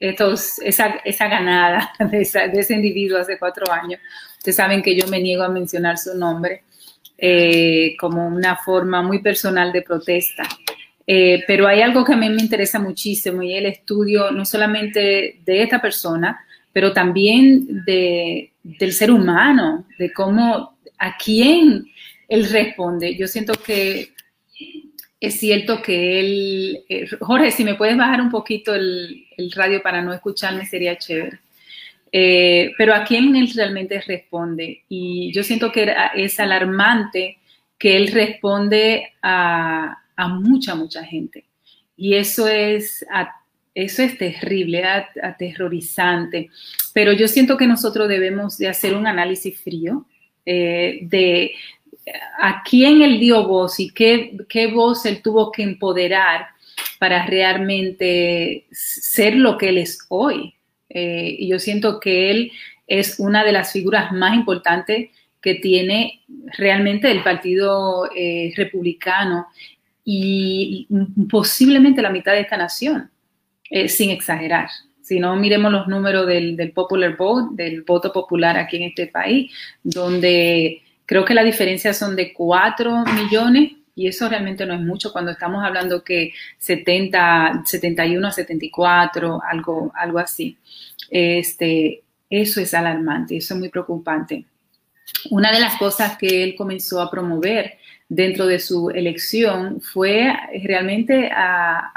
esa, ganada [laughs] de, ese individuo hace cuatro años. Ustedes saben que yo me niego a mencionar su nombre como una forma muy personal de protesta. pero hay algo que a mí me interesa muchísimo y el estudio no solamente de esta persona, pero también de, del ser humano, de cómo, a quién él responde. Yo siento que es cierto que él, eh, Jorge, si me puedes bajar un poquito el, radio para no escucharme sería chévere. Eh, pero a quién él realmente responde. Y yo siento que es alarmante que él responde a, a mucha, mucha gente. Y eso es a eso es terrible, aterrorizante, pero yo siento que nosotros debemos de hacer un análisis frío eh, de a quién él dio voz y qué, voz él tuvo que empoderar para realmente ser lo que él es hoy. Eh, y yo siento que él es una de las figuras más importantes que tiene realmente el Partido eh, Republicano y posiblemente la mitad de esta nación. Eh, sin exagerar. Si no, miremos los números del, popular vote, del voto popular aquí en este país, donde creo que la diferencia son de 4 millones y eso realmente no es mucho cuando estamos hablando que 70, 71 a 74, algo, algo así. Este, eso es alarmante, eso es muy preocupante. Una de las cosas que él comenzó a promover dentro de su elección fue realmente, a,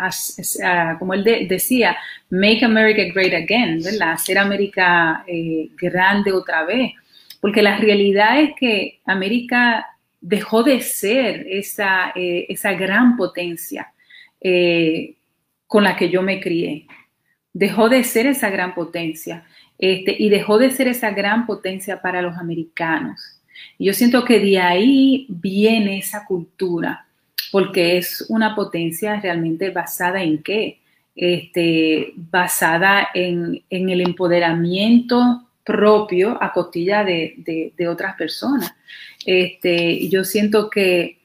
como él decía, Make America Great Again. Hacer América eh, grande otra vez. Porque la realidad es que América dejó de ser esa, eh, esa gran potencia eh, con la que yo me crié. Dejó de ser esa gran potencia este, y dejó de ser esa gran potencia para los americanos. Y yo siento que de ahí viene esa cultura, porque es una potencia realmente basada en qué? Este, basada en, el empoderamiento propio a costilla de, otras personas. Este, yo siento que,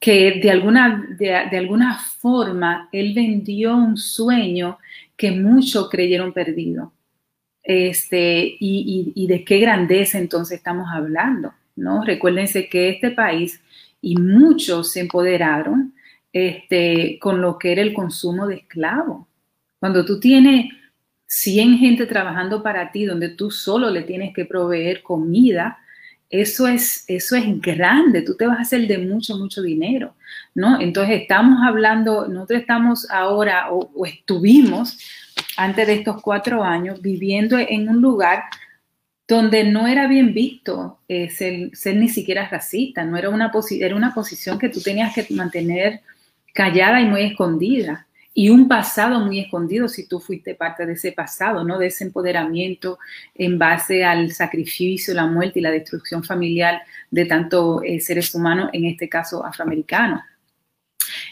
que de, alguna, de, alguna forma él vendió un sueño que muchos creyeron perdido. Este, y, de qué grandeza entonces estamos hablando, ¿no? Recuérdense que este país y muchos se empoderaron este, con lo que era el consumo de esclavos. Cuando tú tienes 100 gente trabajando para ti, donde tú solo le tienes que proveer comida, eso es, eso es grande, tú te vas a hacer de mucho, mucho dinero, ¿no? Entonces estamos hablando, nosotros estamos ahora o estuvimos antes de estos cuatro años viviendo en un lugar donde no era bien visto eh, ser, ni siquiera racista, no era una, era una posición que tú tenías que mantener callada y muy escondida. y un pasado muy escondido si tú fuiste parte de ese pasado, ¿no? De ese empoderamiento en base al sacrificio, la muerte y la destrucción familiar de tantos eh, seres humanos, en este caso afroamericanos.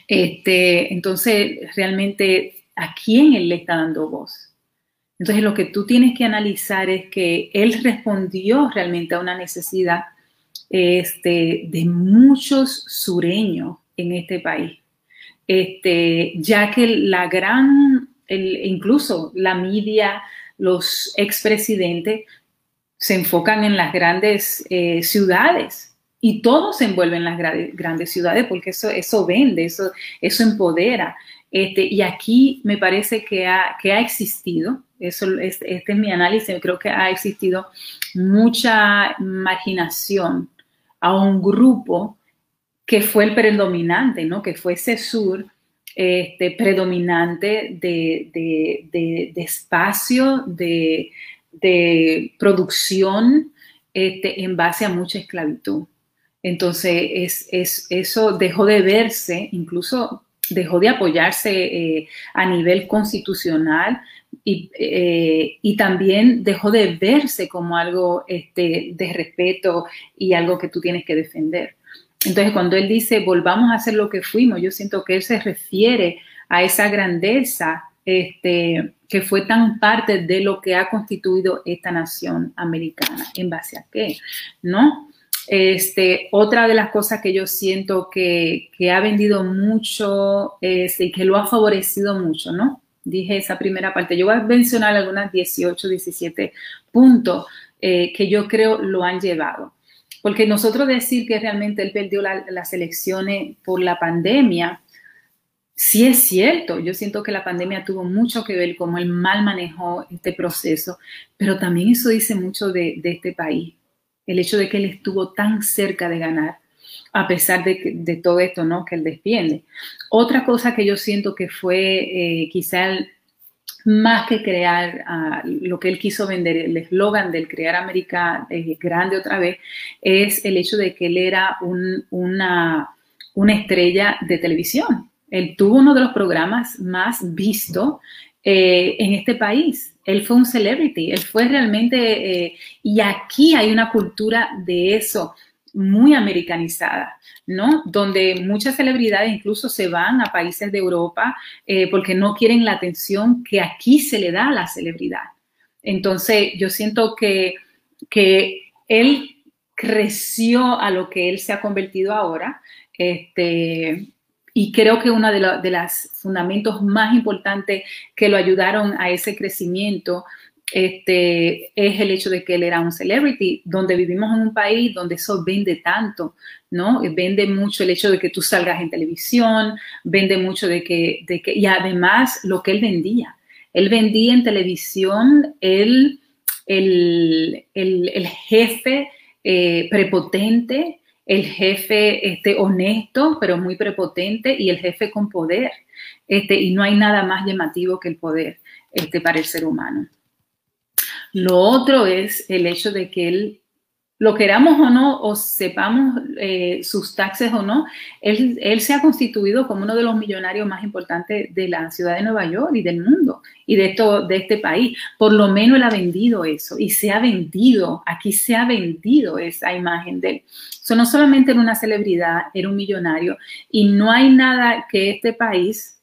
Este, entonces, realmente, ¿a quién él le está dando voz? Entonces, lo que tú tienes que analizar es que él respondió realmente a una necesidad este, de muchos sureños en este país este, ya que la gran, incluso la media, los expresidentes se enfocan en las grandes eh, ciudades y todos se envuelven en las grandes ciudades porque eso, eso vende, eso, eso empodera. Este, y aquí me parece que ha, que ha existido, eso, este, es mi análisis, creo que ha existido mucha marginación a un grupo que fue el predominante, ¿no? Que fue ese sur este, predominante de, espacio, de, producción este, en base a mucha esclavitud. Entonces, es, eso dejó de verse, incluso dejó de apoyarse eh, a nivel constitucional y, eh, y, también dejó de verse como algo este, de respeto y algo que tú tienes que defender. Entonces, cuando él dice, volvamos a hacer lo que fuimos, yo siento que él se refiere a esa grandeza este, que fue tan parte de lo que ha constituido esta nación americana. ¿En base a qué? ¿No? Este, otra de las cosas que yo siento que, ha vendido mucho y que lo ha favorecido mucho, ¿no? Dije esa primera parte. Yo voy a mencionar algunas 18, 17 puntos eh, que yo creo lo han llevado. Porque nosotros decir que realmente él perdió las elecciones por la pandemia, sí es cierto. Yo siento que la pandemia tuvo mucho que ver cómo él mal manejó este proceso, pero también eso dice mucho de, este país. El hecho de que él estuvo tan cerca de ganar, a pesar de, todo esto, ¿no? Que él despiende. Otra cosa que yo siento que fue eh, quizá más que crear lo que él quiso vender, el eslogan del crear América eh, grande otra vez, es el hecho de que él era una, una estrella de televisión. Él tuvo uno de los programas más vistos eh, en este país. Él fue un celebrity, él fue realmente, eh, y aquí hay una cultura de eso muy americanizada, ¿no? Donde muchas celebridades incluso se van a países de Europa eh, porque no quieren la atención que aquí se le da a la celebridad. Entonces, yo siento que, que él creció a lo que él se ha convertido ahora, este, y creo que uno de, de los fundamentos más importantes que lo ayudaron a ese crecimiento este, es el hecho de que él era un celebrity, donde vivimos en un país donde eso vende tanto, ¿no? Vende mucho el hecho de que tú salgas en televisión, vende mucho de que, de que y además lo que él vendía. Él vendía en televisión el, el, el, jefe eh, prepotente, el jefe este, honesto, pero muy prepotente, y el jefe con poder. Este, y no hay nada más llamativo que el poder este, para el ser humano. Lo otro es el hecho de que él, lo queramos o no, o sepamos eh, sus taxes o no, él, él, se ha constituido como uno de los millonarios más importantes de la ciudad de Nueva York y del mundo y de, esto, de este país. Por lo menos él ha vendido eso y se ha vendido, aquí se ha vendido esa imagen de él. So, no solamente era una celebridad, era un millonario y no hay nada que este país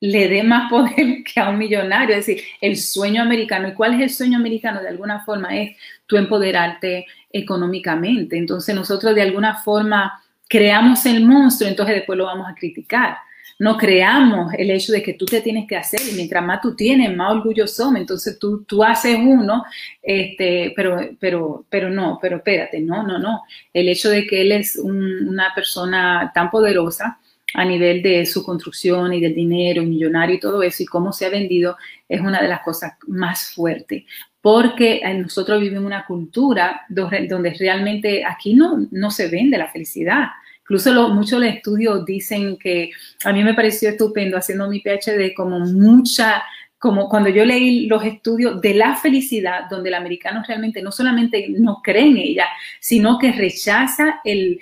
le dé más [laughs] poder que a un millonario. Es decir, el sueño americano. ¿Y cuál es el sueño americano? De alguna forma es tú empoderarte económicamente. Entonces nosotros de alguna forma creamos el monstruo, entonces después lo vamos a criticar. No creamos el hecho de que tú te tienes que hacer y mientras más tú tienes, más orgullo somos. Entonces tú, tú haces uno, este, pero, pero, pero no, pero espérate, no, no, no. El hecho de que él es una persona tan poderosa, a nivel de su construcción y del dinero millonario y todo eso y cómo se ha vendido es una de las cosas más fuertes. Porque nosotros vivimos una cultura donde realmente aquí no, no se vende la felicidad. Incluso muchos los estudios dicen que a mí me pareció estupendo haciendo mi PhD como mucha como cuando yo leí los estudios de la felicidad, donde el americano realmente no solamente no cree en ella, sino que rechaza el,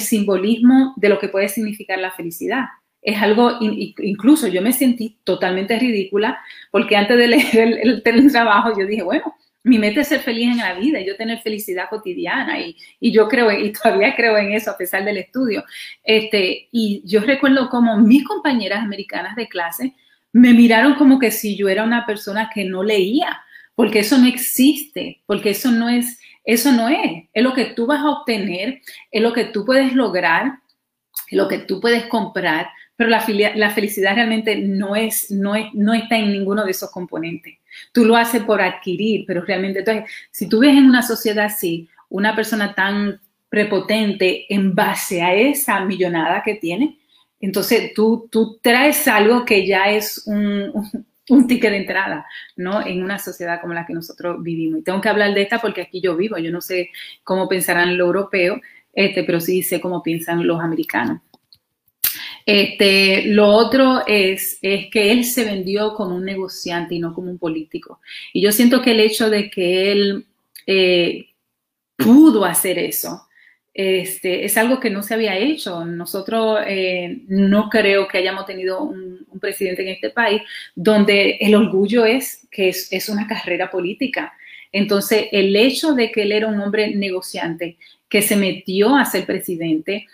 simbolismo de lo que puede significar la felicidad. es algo, incluso yo me sentí totalmente ridícula porque antes de leer el, el, trabajo yo dije, bueno, mi meta es ser feliz en la vida, yo tener felicidad cotidiana y, y, yo creo, y todavía creo en eso a pesar del estudio. Este, y yo recuerdo como mis compañeras americanas de clase me miraron como que si yo era una persona que no leía, porque eso no existe, porque eso no es, eso no es, es lo que tú vas a obtener, es lo que tú puedes lograr, es lo que tú puedes comprar, pero la, la felicidad realmente no, es, no, es, no está en ninguno de esos componentes. Tú lo haces por adquirir, pero realmente, entonces, si tú ves en una sociedad así, una persona tan prepotente en base a esa millonada que tiene, entonces tú, tú traes algo que ya es un, un, ticket de entrada, ¿no? En una sociedad como la que nosotros vivimos. Y tengo que hablar de esta porque aquí yo vivo, yo no sé cómo pensarán los europeos, este, pero sí sé cómo piensan los americanos. Este, lo otro es, es que él se vendió como un negociante y no como un político. Y yo siento que el hecho de que él eh, pudo hacer eso, este, es algo que no se había hecho. Nosotros eh, no creo que hayamos tenido un, presidente en este país donde el orgullo es que es, una carrera política. Entonces, el hecho de que él era un hombre negociante que se metió a ser presidente,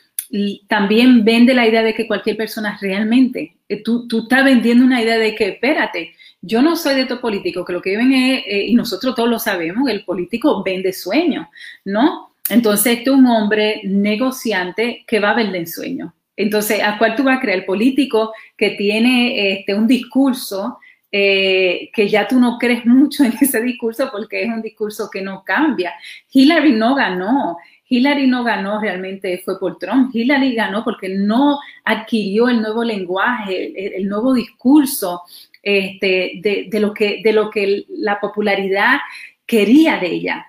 también vende la idea de que cualquier persona realmente, eh, tú, tú estás vendiendo una idea de que, espérate, yo no soy de estos políticos, que lo que ven es, eh, y nosotros todos lo sabemos, el político vende sueños, ¿no? Entonces, este es un hombre negociante que va a vender sueños. Entonces, ¿a cuál tú vas a creer? El político que tiene este, un discurso eh, que ya tú no crees [laughs] mucho en ese discurso porque es un discurso que no cambia. Hillary no ganó. Hillary no ganó realmente fue por Trump. Hillary ganó porque no adquirió el nuevo lenguaje, el, nuevo discurso este, de, lo que, de lo que la popularidad quería de ella,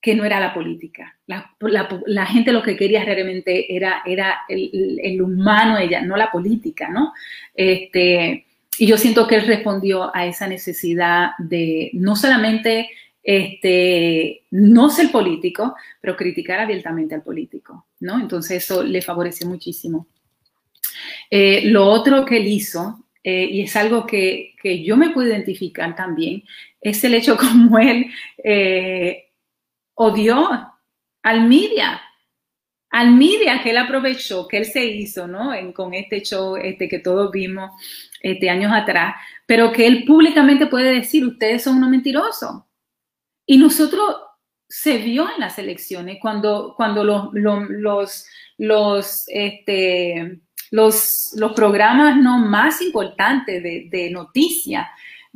que no era la política. La, gente lo que quería realmente era, era el, humano ella, no la política, ¿no? Este, y yo siento que él respondió a esa necesidad de no solamente este, no ser político, pero criticar abiertamente al político, ¿no? Entonces eso le favorece muchísimo. Eh, lo otro que él hizo, eh, y es algo que, yo me puedo identificar también, es el hecho [laughs] como él eh, odió al media, al media que él aprovechó, que él se hizo, ¿no? con este show este, que todos vimos este, años atrás, pero que él públicamente puede decir, ustedes son unos mentirosos, y nosotros se vio en las elecciones cuando, cuando los, los, los, este, los, los, programas no más importantes de, de noticias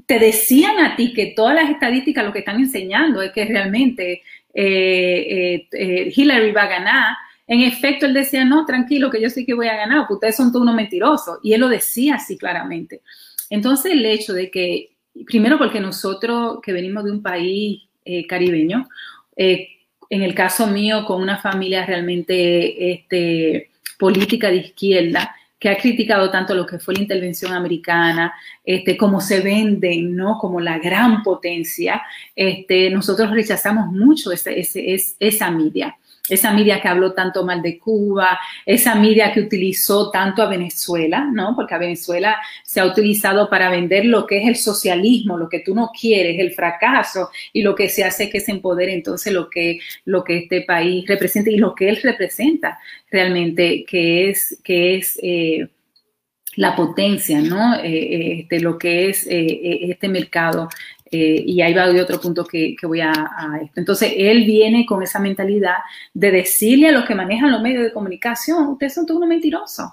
te decían a ti que todas las estadísticas lo que están enseñando es que realmente eh, eh, eh, Hillary va a ganar. En efecto, él decía, no, tranquilo, que yo sé que voy a ganar, porque ustedes son todos unos mentirosos. Y él lo decía así claramente. Entonces, el hecho de que, primero porque nosotros que venimos de un país caribeño. En el caso mío, con una familia realmente este, política de izquierda, que ha criticado tanto lo que fue la intervención americana, este, como se venden, ¿no? Como la gran potencia, este, nosotros rechazamos mucho ese, ese, esa media esa media que habló tanto mal de Cuba, esa media que utilizó tanto a Venezuela, ¿no? Porque a Venezuela se ha utilizado para vender lo que es el socialismo, lo que tú no quieres, el fracaso, y lo que se hace es que se empodere entonces lo que, lo que este país representa y lo que él representa realmente, que es, que es eh, la potencia, ¿no? Eh, eh, de lo que es este mercado eh, y ahí va de otro punto que, voy a, esto. Entonces, él viene con esa mentalidad de decirle a los que manejan los medios de comunicación, ustedes son todos unos mentirosos.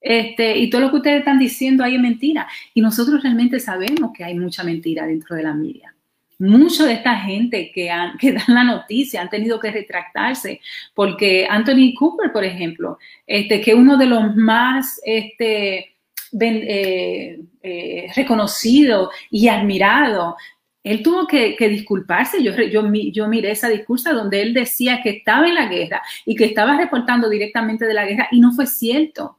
Este, y todo lo que ustedes están diciendo ahí es mentira. Y nosotros realmente sabemos que hay mucha mentira dentro de la media. Mucha de esta gente que, que dan la noticia han tenido que retractarse porque Anthony Cooper, por ejemplo, este, que uno de los más este, eh, eh, reconocido y admirado. Él tuvo que, disculparse. Yo, yo, yo, miré esa discursa donde él decía que estaba en la guerra y que estaba reportando directamente de la guerra y no fue cierto.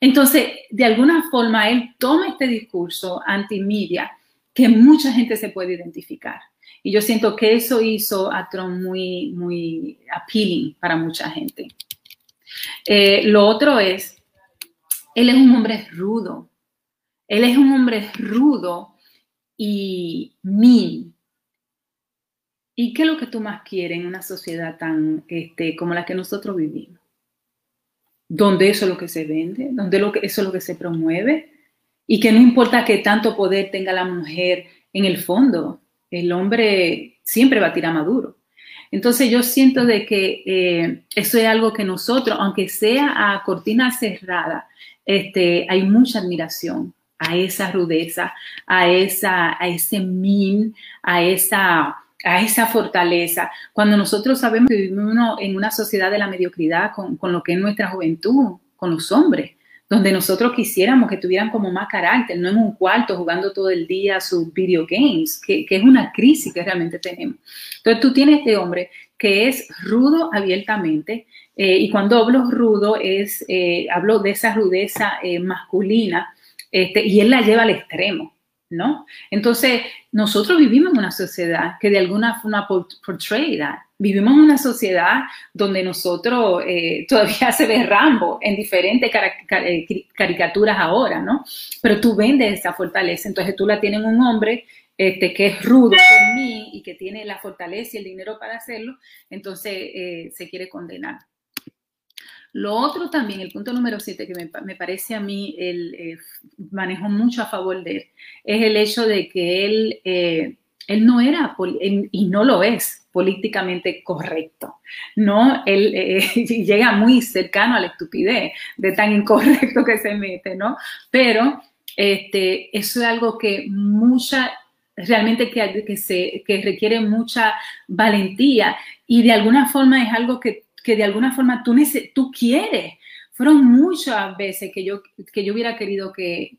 Entonces, de alguna forma, él toma este discurso anti-media que mucha gente se puede identificar. Y yo siento que eso hizo a Trump muy, muy appealing para mucha gente. Eh, lo otro es Él es un hombre rudo. Él es un hombre rudo y mil. ¿Y qué es lo que tú más quieres en una sociedad tan este, como la que nosotros vivimos? Donde eso es lo que se vende, donde lo que, eso es lo que se promueve, y que no importa qué tanto poder tenga la mujer en el fondo, el hombre siempre va a tirar maduro. Entonces yo siento de que eh, eso es algo que nosotros, aunque sea a cortina cerrada, este, hay mucha admiración a esa rudeza, a, esa, a ese min, a esa, a esa fortaleza. Cuando nosotros sabemos que vivimos en una sociedad de la mediocridad con, con lo que es nuestra juventud, con los hombres, donde nosotros quisiéramos que tuvieran como más carácter, no en un cuarto jugando todo el día sus video games, que, es una crisis que realmente tenemos. Entonces tú tienes este hombre que es rudo abiertamente, eh, y cuando hablo rudo es, eh, hablo de esa rudeza eh, masculina, este, y él la lleva al extremo. ¿No? Entonces, nosotros vivimos en una sociedad que de alguna forma portray that. Vivimos en una sociedad donde nosotros eh, [laughs] todavía se ve Rambo en diferentes caricaturas ahora, ¿no? Pero tú vendes esa fortaleza, entonces tú la tienes en un hombre este, que es rudo por mí y que tiene la fortaleza y el dinero para hacerlo, entonces se quiere condenar. Lo otro también, el punto número siete que me, parece a mí, el eh, manejo mucho a favor de él, es el hecho de que él, eh, él no era, y no lo es, políticamente correcto, ¿no? Él eh, [laughs] llega muy cercano a la estupidez de tan incorrecto que se mete, ¿no? Pero este, eso es algo que mucha realmente que, que, se, que requiere mucha valentía y de alguna forma es algo que que de alguna forma tú, tú quieres. Fueron muchas veces que yo, que yo hubiera querido que,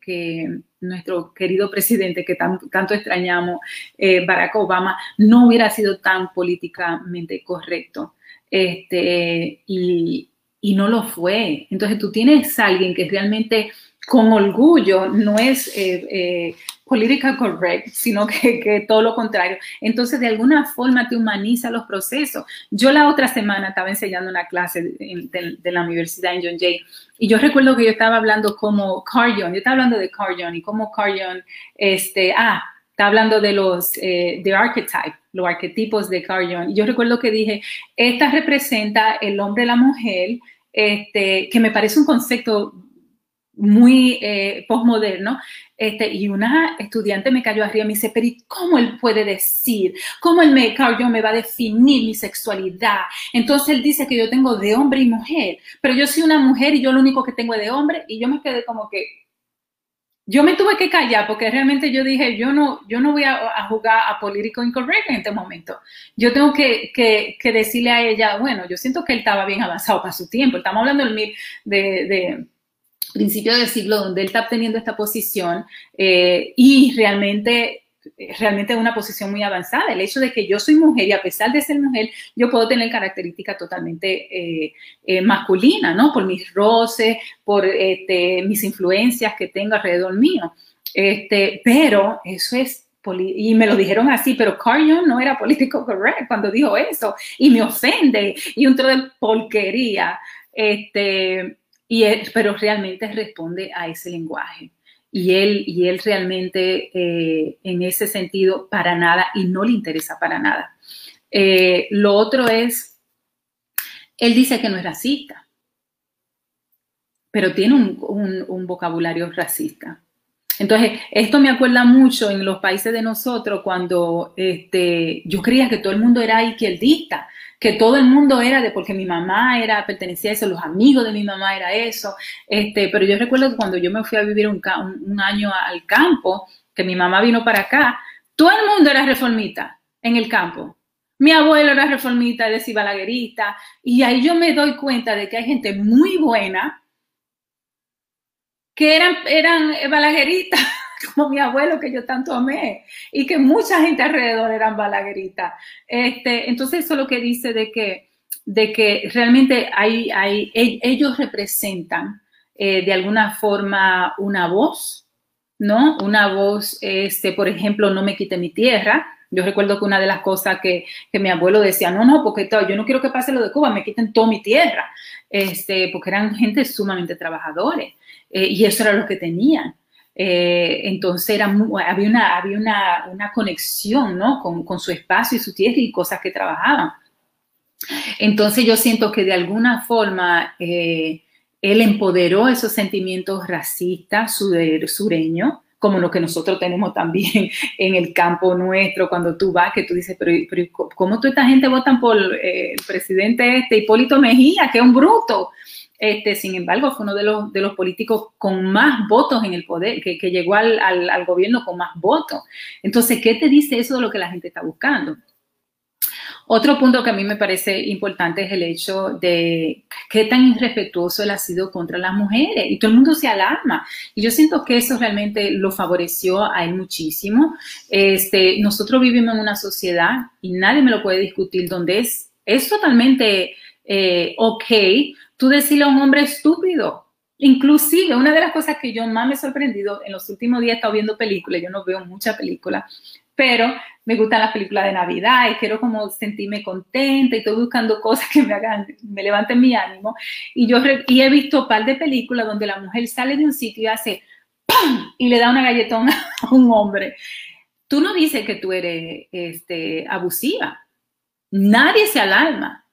nuestro querido presidente, que tanto extrañamos, eh, Barack Obama, no hubiera sido tan políticamente correcto. Este, y, y no lo fue. Entonces tú tienes a alguien que realmente con orgullo no es eh, eh, política correct, sino que, todo lo contrario. Entonces, de alguna forma te humaniza los procesos. Yo la otra semana estaba enseñando una clase de, la universidad en John Jay y yo recuerdo que yo estaba hablando como Carjon, yo estaba hablando de Carjon y como Carjon, este, ah, está hablando de los, eh, de archetype, los arquetipos de Carjon. Y yo recuerdo que dije, esta representa el hombre la mujer, este, que me parece un concepto muy eh, postmoderno, este, y una estudiante me cayó arriba y me dice, pero ¿y cómo él puede decir? ¿Cómo el me, Carl me va a definir mi sexualidad? Entonces él dice que yo tengo de hombre y mujer, pero yo soy una mujer y yo lo único que tengo es de hombre y yo me quedé como que, yo me tuve que callar porque realmente yo dije, yo no, yo no voy a, jugar a político incorrecto en este momento. Yo tengo que, que, que, decirle a ella, bueno, yo siento que él estaba bien avanzado para su tiempo. Estamos hablando de, de principio del siglo donde él está teniendo esta posición eh, y realmente realmente una posición muy avanzada. El hecho de que yo soy mujer y a pesar de ser mujer, yo puedo tener características totalmente eh, eh, masculinas, ¿no? Por mis roces, por este, mis influencias que tengo alrededor mío. Este, pero eso es y me lo dijeron así, pero Carl no era político correcto cuando dijo eso y me ofende y un trozo de porquería. Este, y pero realmente responde a ese lenguaje. Y él, y él realmente eh, en ese sentido para nada y no le interesa para nada. Eh, lo otro es, él dice que no es racista, pero tiene un, un vocabulario racista. Entonces, esto me acuerda mucho en los países de nosotros cuando este, yo creía que todo el mundo era izquierdista que todo el mundo era de porque mi mamá era, pertenecía a eso, los amigos de mi mamá era eso, este, pero yo recuerdo que cuando yo me fui a vivir un, un, año al campo, que mi mamá vino para acá, todo el mundo era reformista en el campo. Mi abuelo era reformista, decía balaguerista, y ahí yo me doy cuenta de que hay gente muy buena que eran, eran [laughs] como mi abuelo que yo tanto amé y que mucha gente alrededor eran balagueritas. Este, entonces eso es lo que dice de que, de que realmente hay, hay, ellos representan eh, de alguna forma una voz, ¿no? Una voz, este, por ejemplo, no me quite mi tierra. Yo recuerdo que una de las cosas que, que mi abuelo decía, no, no, porque todo, yo no quiero que pase lo de Cuba, me quiten toda mi tierra, este, porque eran gente sumamente trabajadores. eh, y eso era lo que tenían. Eh, entonces era había, una, había una, una conexión ¿no? con, con, su espacio y su tierra y cosas que trabajaban. Entonces yo siento que de alguna forma él empoderó esos sentimientos racistas sureños como lo que nosotros tenemos también [laughs] en el campo nuestro, cuando tú vas, que tú dices, pero, pero ¿cómo tú esta gente votan por eh, el presidente este, Hipólito Mejía, que es un bruto? Este, sin embargo, fue uno de los, de los políticos con más votos en el poder, que, llegó al, al, gobierno con más votos. Entonces, ¿qué te dice eso de lo que la gente está buscando? Otro punto que a mí me parece importante es el hecho de qué tan irrespetuoso él ha sido contra las mujeres y todo el mundo se alarma. Y yo siento que eso realmente lo favoreció a él muchísimo. Este, nosotros vivimos en una sociedad y nadie me lo puede discutir donde es, es totalmente eh, ok tú decirle a un hombre estúpido. Inclusive, una de las cosas que yo más me he sorprendido en los últimos días he estado viendo películas, yo no veo muchas películas, pero me gustan las películas de Navidad y quiero como sentirme contenta y estoy buscando [laughs] cosas que me hagan, me levanten mi ánimo. Y yo y he visto un par de películas donde la mujer sale de un sitio y hace ¡pam! y le da una galletón [laughs] a un hombre. Tú no dices que tú eres este, abusiva. Nadie se alarma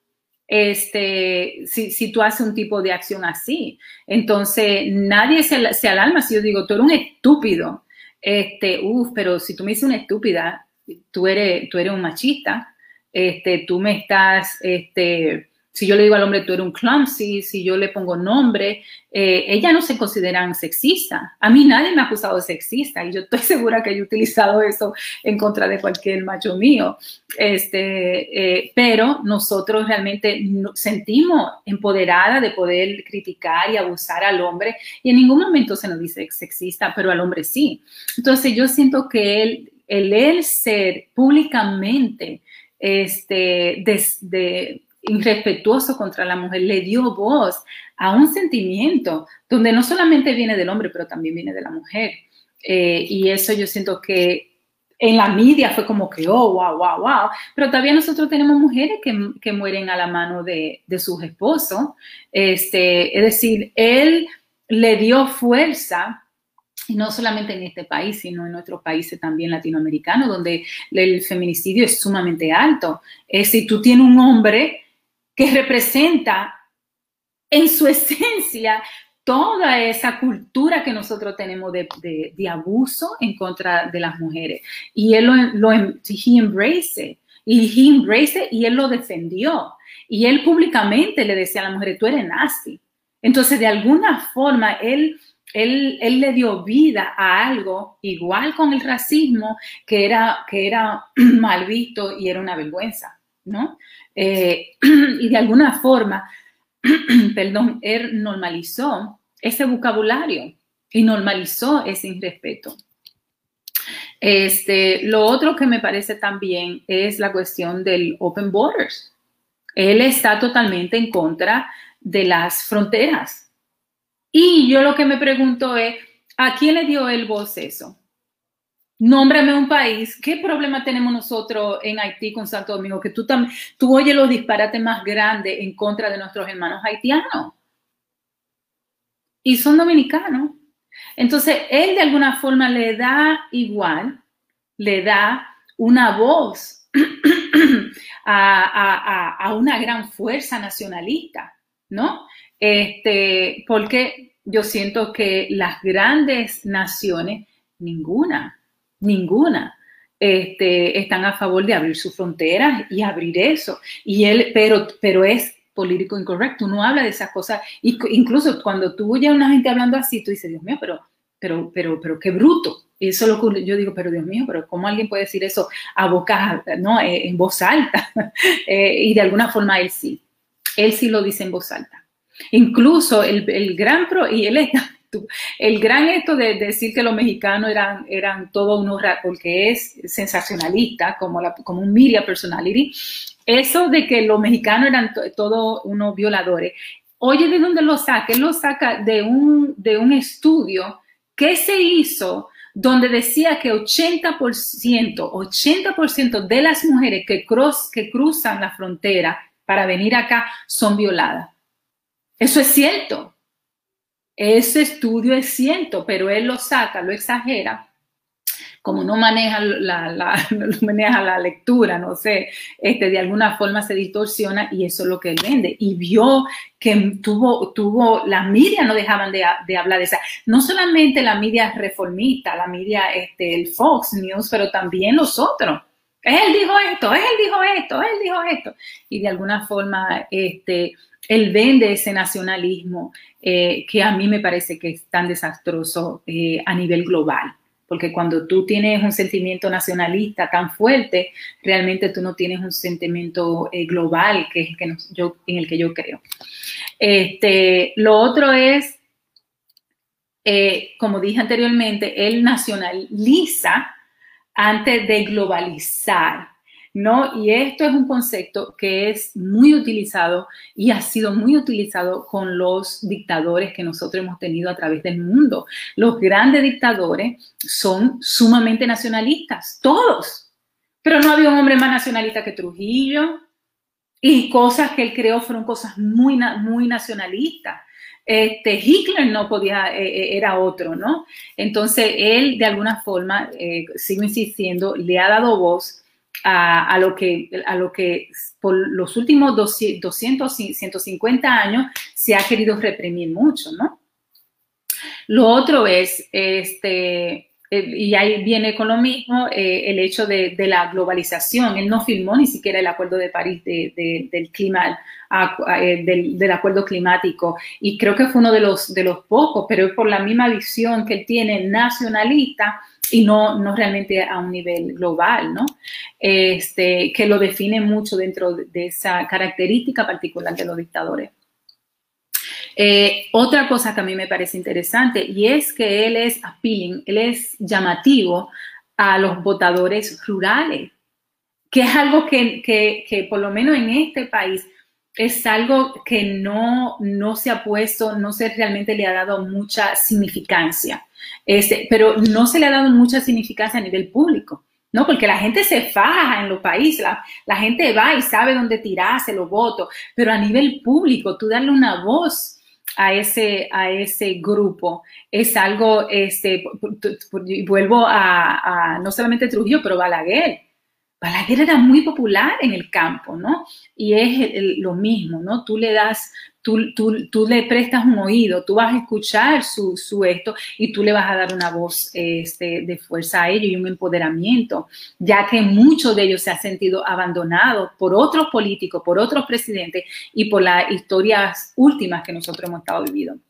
este, si, si, tú haces un tipo de acción así. Entonces, nadie se, se alarma si yo digo, tú eres un estúpido este, uff, pero si tú me dices una estúpida, tú eres, tú eres un machista, este, tú me estás, este, si yo le digo al hombre, tú eres un clumsy, si yo le pongo nombre, eh, ellas no se consideran sexistas. A mí nadie me ha acusado de sexista y yo estoy [laughs] segura que he utilizado eso en contra de cualquier macho mío. Este, eh, pero nosotros realmente sentimos empoderadas de poder criticar y abusar al hombre y en ningún momento se nos dice sexista, pero al hombre sí. Entonces yo siento que él, el ser públicamente este, de, irrespetuoso contra la mujer, le dio voz a un sentimiento donde no solamente viene del hombre, pero también viene de la mujer. Eh, y eso yo siento que en la media fue como que, oh, wow, wow, wow. Pero todavía nosotros tenemos mujeres que, que mueren a la mano de, de sus esposos. Este, es decir, él le dio fuerza y no solamente en este país, sino en otros países también latinoamericanos, donde el feminicidio es sumamente alto. Es si tú tienes un hombre que representa en su [laughs] esencia toda esa cultura que nosotros tenemos de, de, abuso en contra de las mujeres. Y él lo, lo he embrace y he embrace y él lo defendió. Y él públicamente le decía a la mujer, tú eres nazi. Entonces, de alguna forma, él, él, él, le dio vida a algo igual con el racismo que era, que era [clears throat] mal visto y era una vergüenza, ¿no? Eh, [clears throat] y de alguna forma, [clears throat] perdón, él normalizó ese vocabulario y normalizó ese irrespeto. Este, lo otro que me parece también es la cuestión del open borders. Él está totalmente en contra de las fronteras. Y yo lo que me pregunto es, ¿a quién le dio el voz eso? Nómbrame un país. ¿Qué problema tenemos nosotros en Haití con Santo Domingo? Que tú, tú oyes los disparates más grandes en contra de nuestros hermanos haitianos. Y son dominicanos. Entonces, él de alguna forma le da igual, le da una voz [clears throat] a, a, una gran fuerza nacionalista, ¿no? Este, porque yo siento que las grandes naciones, ninguna ninguna. Este, están a favor de abrir sus fronteras y abrir eso. Y él, pero, pero es político incorrecto, no habla de esas cosas. Y, incluso cuando tú oyes a una gente hablando así, tú dices, Dios mío, pero, pero, pero, pero qué bruto. Eso lo yo digo, pero Dios mío, pero ¿cómo alguien puede decir eso a boca, no, eh, en voz alta? [laughs] Eh, y de alguna forma él sí, él sí lo dice en voz alta. Incluso el, el gran pro, y él está el gran esto de, decir que los mexicanos eran, eran todo unos, porque es sensacionalista, como, la, como un media personality, eso de que los mexicanos eran todos unos violadores. Oye, ¿de dónde lo saca? Él lo saca de un, de un estudio que se hizo donde decía que 80%, 80% de las mujeres que, que cruzan la frontera para venir acá son violadas. Eso es cierto. Ese estudio es cierto, pero él lo saca, lo exagera como no maneja la, la, [laughs] maneja la lectura, no sé, este, de alguna forma se distorsiona y eso es lo que él vende. Y vio que tuvo, tuvo, la media no dejaban de, de hablar de esa, no solamente la media reformista, la media, este, el Fox News, pero también los otros. Él dijo esto, él dijo esto, él dijo esto. Y de alguna forma, este, él vende ese nacionalismo eh, que a mí me parece que es tan desastroso eh, a nivel global porque cuando tú tienes un sentimiento nacionalista tan fuerte, realmente tú no tienes un sentimiento eh, global, que es que yo, en el que yo creo. Este, lo otro es, como dije anteriormente, él nacionaliza antes de globalizar. ¿No? Y esto es un concepto que es muy utilizado y ha sido muy utilizado con los dictadores que nosotros hemos tenido a través del mundo. Los grandes dictadores son sumamente nacionalistas, todos. Pero no había un hombre más nacionalista que Trujillo y cosas que él creó fueron cosas muy, muy nacionalistas. Este, Hitler no podía, eh, eh, era otro, ¿no? Entonces, él de alguna forma, eh, sigo insistiendo, le ha dado voz a, lo que, a lo que por los últimos 200, 150 años se ha querido reprimir mucho, ¿no? Lo otro es, este, y ahí viene con lo mismo, eh, el hecho de, la globalización. Él no firmó ni siquiera el Acuerdo de París del clima, eh, del, del, acuerdo climático, y creo que fue uno de los, de los pocos, pero por la misma visión que él tiene nacionalista, y no, no realmente a un nivel global, ¿no? Este, que lo define mucho dentro de esa característica particular de los dictadores. Eh, otra cosa que a mí me parece interesante y es que él es appealing, él es llamativo a los votadores rurales, que es algo que, que, que por lo menos en este país es algo que no, no se ha puesto, no se realmente le ha dado mucha significancia. Este, pero no se le ha dado mucha significancia a nivel público, ¿no? Porque la gente se faja en los países, la, gente va y sabe dónde tirarse los votos, pero a nivel público, tú darle una voz a ese, a ese grupo es algo, este, vuelvo a, a no solamente Trujillo, pero Balaguer. Balaguer era muy popular en el campo, ¿no? Y es lo mismo, ¿no? Tú le das Tú, le prestas un oído, tú vas a escuchar su, su, esto y tú le vas a dar una voz este, de fuerza a ellos y un empoderamiento, ya que muchos de ellos se han sentido abandonados por otros políticos, por otros presidentes y por las historias últimas que nosotros hemos estado viviendo.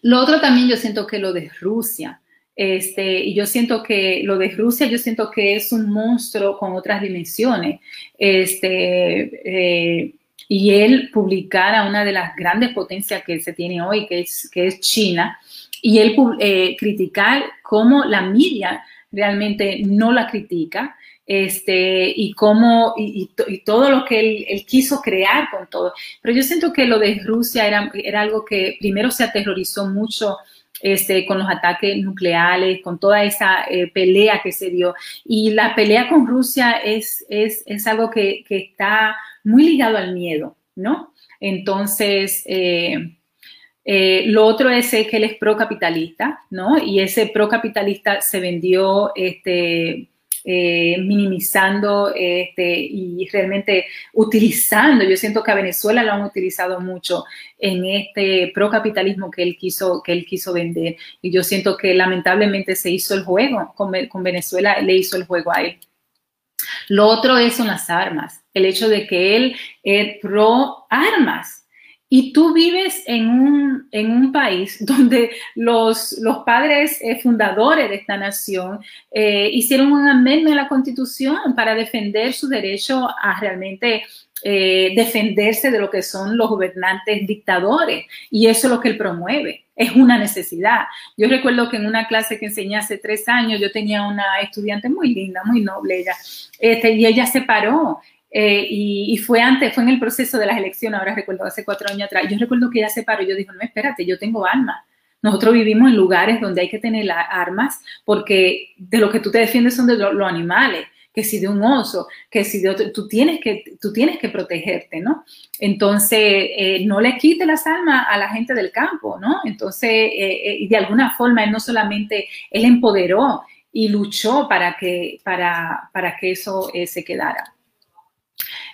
Lo otro también yo siento que lo de Rusia, este, y yo siento que lo de Rusia, yo siento que es un monstruo con otras dimensiones. Este, eh, y él publicara una de las grandes potencias que se tiene hoy, que es, que es China, y él eh, criticar cómo la media realmente no la critica, este, y cómo, y, todo lo que él, quiso crear con todo. Pero yo siento que lo de Rusia era, era algo que primero se aterrorizó mucho este, con los ataques nucleares, con toda esa eh, pelea que se dio. Y la pelea con Rusia es, es, es algo que, está muy ligado al miedo, ¿no? Entonces, eh, eh, lo otro es que él es procapitalista, ¿no? Y ese procapitalista se vendió este, eh, minimizando este, y realmente utilizando, yo siento que a Venezuela lo han utilizado mucho en este procapitalismo que él quiso, que él quiso vender. Y yo siento que lamentablemente se hizo el juego, con, con Venezuela le hizo el juego a él. Lo otro es son las armas, el hecho de que él es pro armas. Y tú vives en un, en un país [laughs] donde los, los padres eh, fundadores de esta nación eh, hicieron un amendment a la constitución para defender su derecho a realmente eh, defenderse de lo que son los gobernantes dictadores. Y eso es lo que él promueve. Es una necesidad. Yo recuerdo que en una clase que enseñé hace tres años, yo tenía una estudiante muy linda, muy noble ella, este, y ella se paró eh, y, fue antes, fue en el proceso de las elecciones, ahora recuerdo, hace cuatro años atrás. Yo recuerdo que ella se paró y yo dije, no, espérate, yo tengo armas. Nosotros vivimos en lugares donde hay que tener armas porque de lo que tú te defiendes son de los animales que si de un oso, que si de otro, tú tienes que, tú tienes que protegerte, ¿no? Entonces, eh, no le quite las almas a la gente del campo, ¿no? Entonces, eh, de alguna forma, él no solamente, él empoderó y luchó para que, para, para que eso se quedara.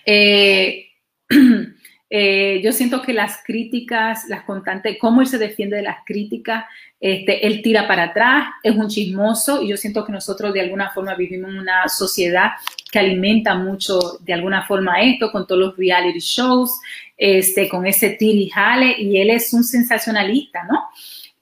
[clears throat] Eh, yo siento que las críticas, las constantes, cómo él se defiende de las críticas, este, él tira para atrás, es un chismoso y yo siento que nosotros de alguna forma vivimos en una sociedad que alimenta mucho de alguna forma esto con todos los reality shows, este, con ese tiri jale y él es un sensacionalista, ¿no?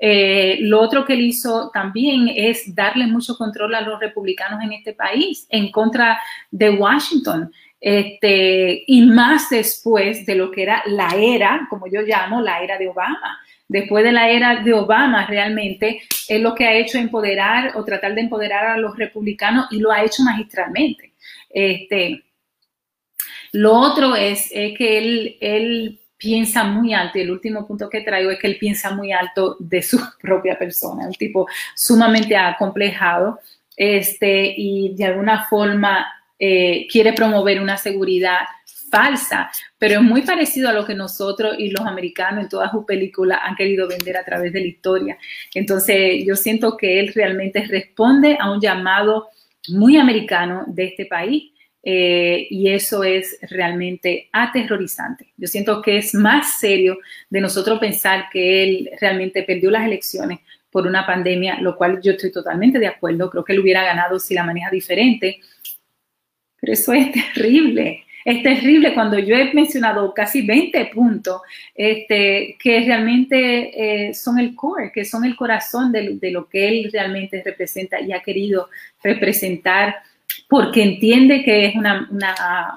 Eh, lo otro que él hizo también es darle mucho control a los republicanos en este país en contra de Washington. Este, y más después de lo que era la era, como yo llamo, la era de Obama. Después de la era de Obama, realmente es lo que ha hecho empoderar o tratar de empoderar a los republicanos y lo ha hecho magistralmente. Este, lo otro es, que él, él piensa muy alto, y el último punto que traigo es que él piensa muy alto de su [laughs] propia persona, un tipo sumamente acomplejado, este, y de alguna forma eh, quiere promover una seguridad falsa, pero es muy parecido a lo que nosotros y los americanos en todas sus películas han querido vender a través de la historia. Entonces, yo siento que él realmente responde a un llamado muy americano de este país. Eh, y eso es realmente aterrorizante. Yo siento que es más serio de nosotros pensar que él realmente perdió las elecciones por una pandemia, lo cual yo estoy totalmente de acuerdo. Creo que él hubiera ganado si la maneja diferente, eso es terrible. Es terrible cuando yo he mencionado casi 20 puntos este, que realmente eh, son el core, que son el corazón de, lo que él realmente representa y ha querido representar porque entiende que es una,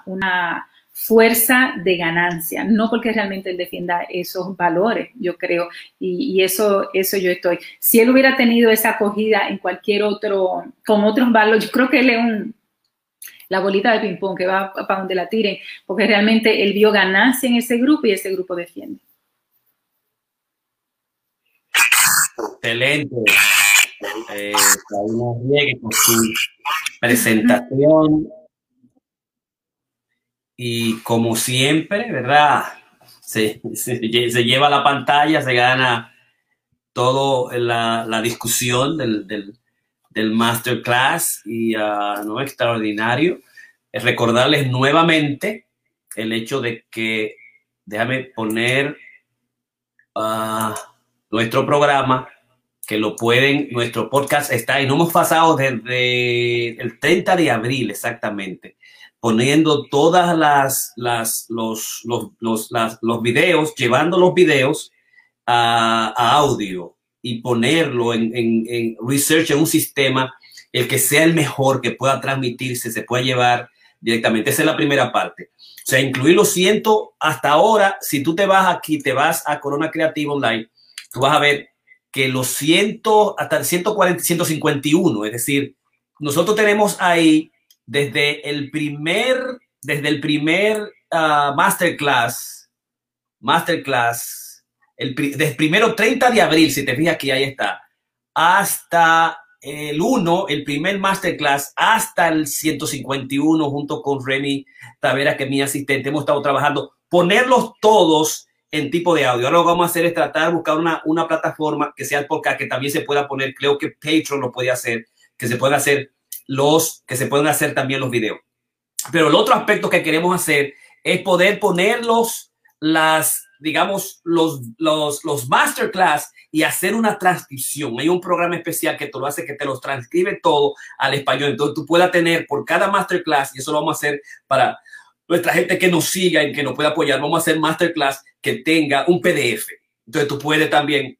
una, fuerza de ganancia, no porque realmente él defienda esos valores, yo creo, y, y, eso, eso yo estoy. Si él hubiera tenido esa acogida en cualquier otro, con otros valores, yo creo que él es un, la bolita de ping-pong que va para donde la tiren, porque realmente él vio ganancia en ese grupo y ese grupo defiende. Excelente. Eh, su presentación. Y como siempre, ¿verdad? Se, lleva la pantalla, se gana toda la, discusión del, del masterclass y uh, no extraordinario. Es recordarles nuevamente el hecho de que, déjame poner uh, nuestro programa, que lo pueden, nuestro podcast está y no hemos pasado desde el 30 de abril exactamente, poniendo todas las, las los, los, los, los videos, llevando los videos a, a audio y ponerlo en, en, research en un sistema, el que sea el mejor, que pueda transmitirse, se pueda llevar directamente. Esa es la primera parte. O sea, incluir los ciento hasta ahora, si tú te vas aquí, te vas a Corona Creativa Online, tú vas a ver que los ciento, hasta el 140, 151, es decir, nosotros tenemos ahí desde el primer, desde el primer uh, masterclass, masterclass el, primero 30 de abril, si te fijas aquí, ahí está, hasta el 1, el primer masterclass, hasta el 151, junto con Remy Tavera, que es mi asistente, hemos estado trabajando, ponerlos todos en tipo de audio. Ahora lo que vamos a hacer es tratar de buscar una, una plataforma que sea el podcast, que también se pueda poner, creo que Patreon lo puede hacer, que se puedan hacer los, que se pueden hacer también los videos. Pero el otro aspecto que queremos hacer es poder ponerlos las digamos, los, los, los masterclass y hacer una transcripción. Hay un programa especial que te lo hace, que te los transcribe todo al español. Entonces tú puedas tener por cada masterclass, y eso lo vamos a hacer para nuestra gente que nos siga y que nos pueda apoyar, vamos a hacer masterclass que tenga un PDF. Entonces tú puedes también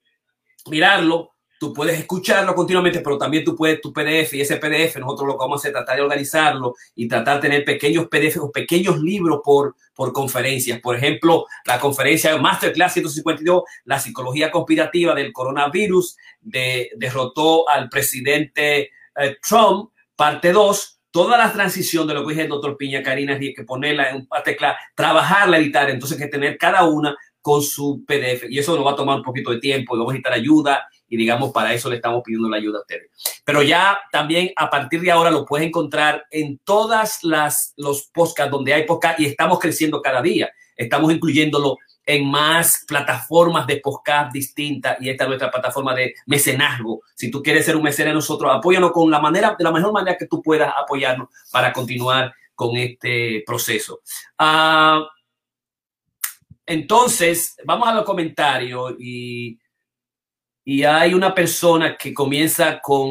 mirarlo, tú puedes escucharlo continuamente, pero también tú puedes tu PDF y ese PDF nosotros lo que vamos a hacer tratar de organizarlo y tratar de tener pequeños PDF o pequeños libros por, por conferencias. Por ejemplo, la conferencia Masterclass 152, la psicología conspirativa del coronavirus, de, derrotó al presidente eh, Trump, parte 2, toda la transición de lo que dice el doctor Piña Karina, hay que ponerla en un tecla, trabajarla, editar, entonces hay que tener cada una con su PDF y eso nos va a tomar un poquito de tiempo y vamos a necesitar ayuda y digamos, para eso le estamos pidiendo la ayuda a ustedes. Pero ya también a partir de ahora lo puedes encontrar en todas las los podcasts donde hay podcast y estamos creciendo cada día. Estamos incluyéndolo en más plataformas de podcast distintas y esta es nuestra plataforma de mecenazgo. Si tú quieres ser un mecenas de nosotros, apóyanos con la manera, de la mejor manera que tú puedas apoyarnos para continuar con este proceso. Uh, entonces, vamos a los comentarios y y hay una persona que comienza con,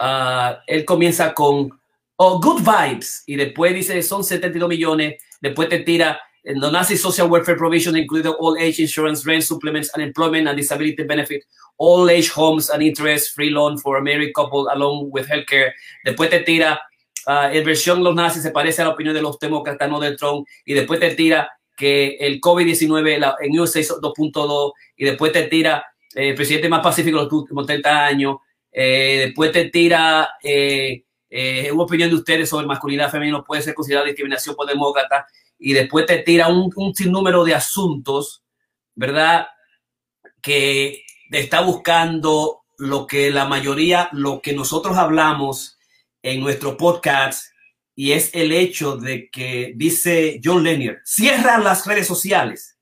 uh, él comienza con, oh, good vibes, y después dice, son 72 millones, después te tira, no nazi social welfare provision including all age insurance, rent supplements, unemployment and disability benefit, all age homes and interest, free loan for a married couple along with healthcare. Después te tira, uh, el versión los nazis se parece a la opinión de los demócratas, no Trump, y después te tira que el COVID-19 en USA 2.2, y después te tira eh, presidente más pacífico de los últimos 30 años. Eh, después te tira eh, una opinión de ustedes sobre masculinidad femenina puede ser considerada discriminación por demócrata y después te tira un, un sinnúmero de asuntos, ¿verdad? Que está buscando lo que la mayoría, lo que nosotros hablamos en nuestro podcast y es el hecho de que dice John Lanier, cierra las redes sociales,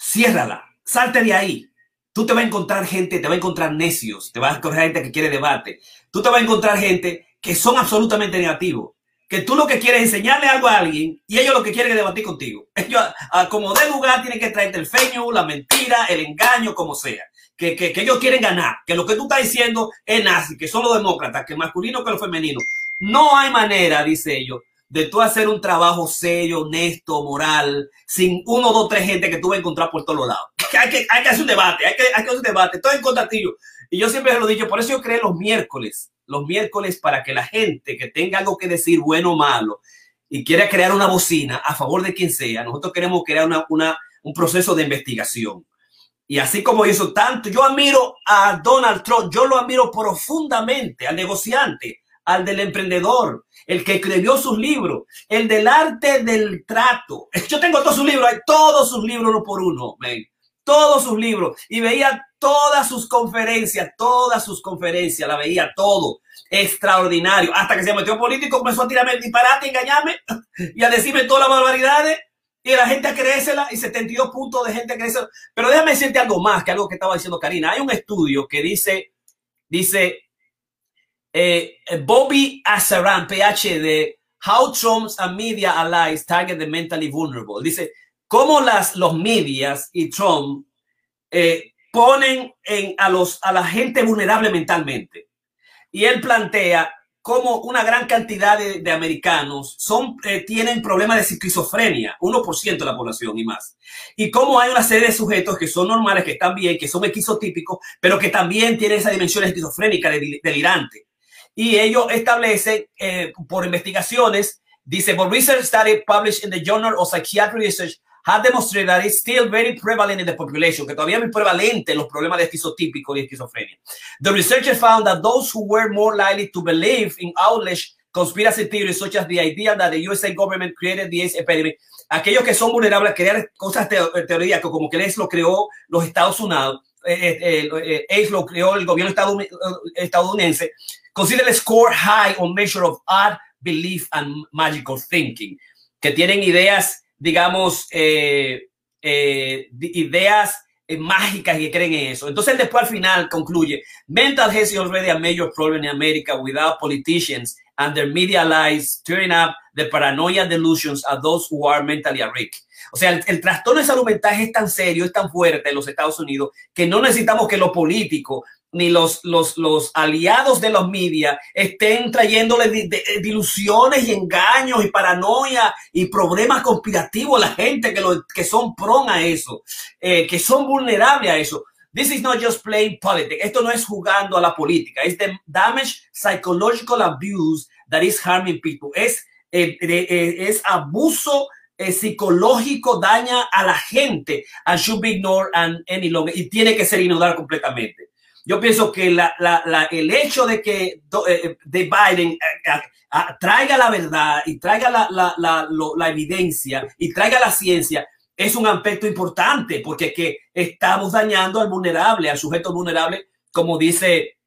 ciérrala, salte de ahí, Tú te vas a encontrar gente, te va a encontrar necios, te vas a encontrar gente que quiere debate. Tú te vas a encontrar gente que son absolutamente negativos. Que tú lo que quieres es enseñarle algo a alguien y ellos lo que quieren es debatir contigo. [laughs] Ellos, como de lugar, tienen que traerte el feño, la mentira, el engaño, como sea. Que, que, ellos quieren ganar, que lo que tú estás diciendo es nazi, que son los demócratas, que masculino que lo femenino. No hay manera, dice ellos, de tú hacer un trabajo serio, honesto, moral, sin uno, dos, tres gente que tú vas a encontrar por todos lados. [laughs] Hay que, hay que hacer un debate, hay que, hay que hacer un debate. Estoy en contra ti. Y yo siempre lo he dicho, por eso yo creé los miércoles, los miércoles para que la gente que tenga algo que decir, bueno o malo, y quiera crear una bocina a favor de quien sea, nosotros queremos crear una, una, un proceso de investigación. Y así como hizo tanto, yo admiro a Donald Trump, yo lo admiro profundamente, al negociante, al del emprendedor, el que escribió sus libros, el del arte del trato. Yo tengo todos sus libros, hay todos sus libros uno por uno, todos sus libros. Y veía todas sus conferencias, todas sus conferencias, la veía todo. Extraordinario. Hasta que se metió político, comenzó a tirarme el disparate, engañarme [laughs] y a decirme todas las barbaridades. Y la gente a creérsela y 72 puntos de gente a creérsela. Pero déjame decirte algo más que algo que estaba diciendo Karina. Hay un estudio que dice, dice, eh, Bobby Asaran, PhD, How Trump's Media Allies Target the Mentally Vulnerable. Dice, cómo las, los medias y Trump eh, ponen en, a, los, a la gente vulnerable mentalmente. Y él plantea cómo una gran cantidad de, americanos son, eh, tienen problemas de esquizofrenia, 1% de la población y más. Y cómo hay una serie de sujetos que son normales, que están bien, que son esquizotípicos, pero que también tienen esa dimensión esquizofrénica delirante y ellos establecen eh, por investigaciones, dice, por research study published in the Journal of Psychiatric Research have demonstrated that it's still very prevalent in the population, que todavía es prevalente los problemas de esquizotípico y esquizofrenia. The researchers found that those who were more likely to believe in outlandish conspiracy theories such as the idea that the USA government created the AIDS epidemic, aquellos que son vulnerables a crear cosas te teorías que como que les lo creó los Estados Unidos, eh, eh, eh, lo creó el gobierno estadounidense, Consider score high on measure of art, belief and magical thinking, que tienen ideas, digamos, eh, eh, ideas eh, mágicas y que creen en eso. Entonces, después al final concluye, mental health is already a major problem in America without politicians and their media lies turning up the paranoia delusions of those who are mentally weak. O sea, el, el, trastorno de salud mental es tan serio, es tan fuerte en los Estados Unidos que no necesitamos que los políticos ni los, los, los aliados de los media estén trayéndole de, de, dilusiones y engaños y paranoia y problemas conspirativos a la gente que, lo, que son prone a eso, eh, que son vulnerables a eso. This is not just playing politics. Esto no es jugando a la política. Es the damage psychological abuse that is harming people. Es, eh, eh, es abuso eh, psicológico, daña a la gente and should be ignored and any longer. Y tiene que ser ignorado completamente. Yo pienso que la, la, el hecho de que eh, eh, de Biden eh, traiga la verdad y traiga la, evidencia y traiga la ciencia es un aspecto importante porque que estamos dañando al vulnerable, al sujeto vulnerable como dice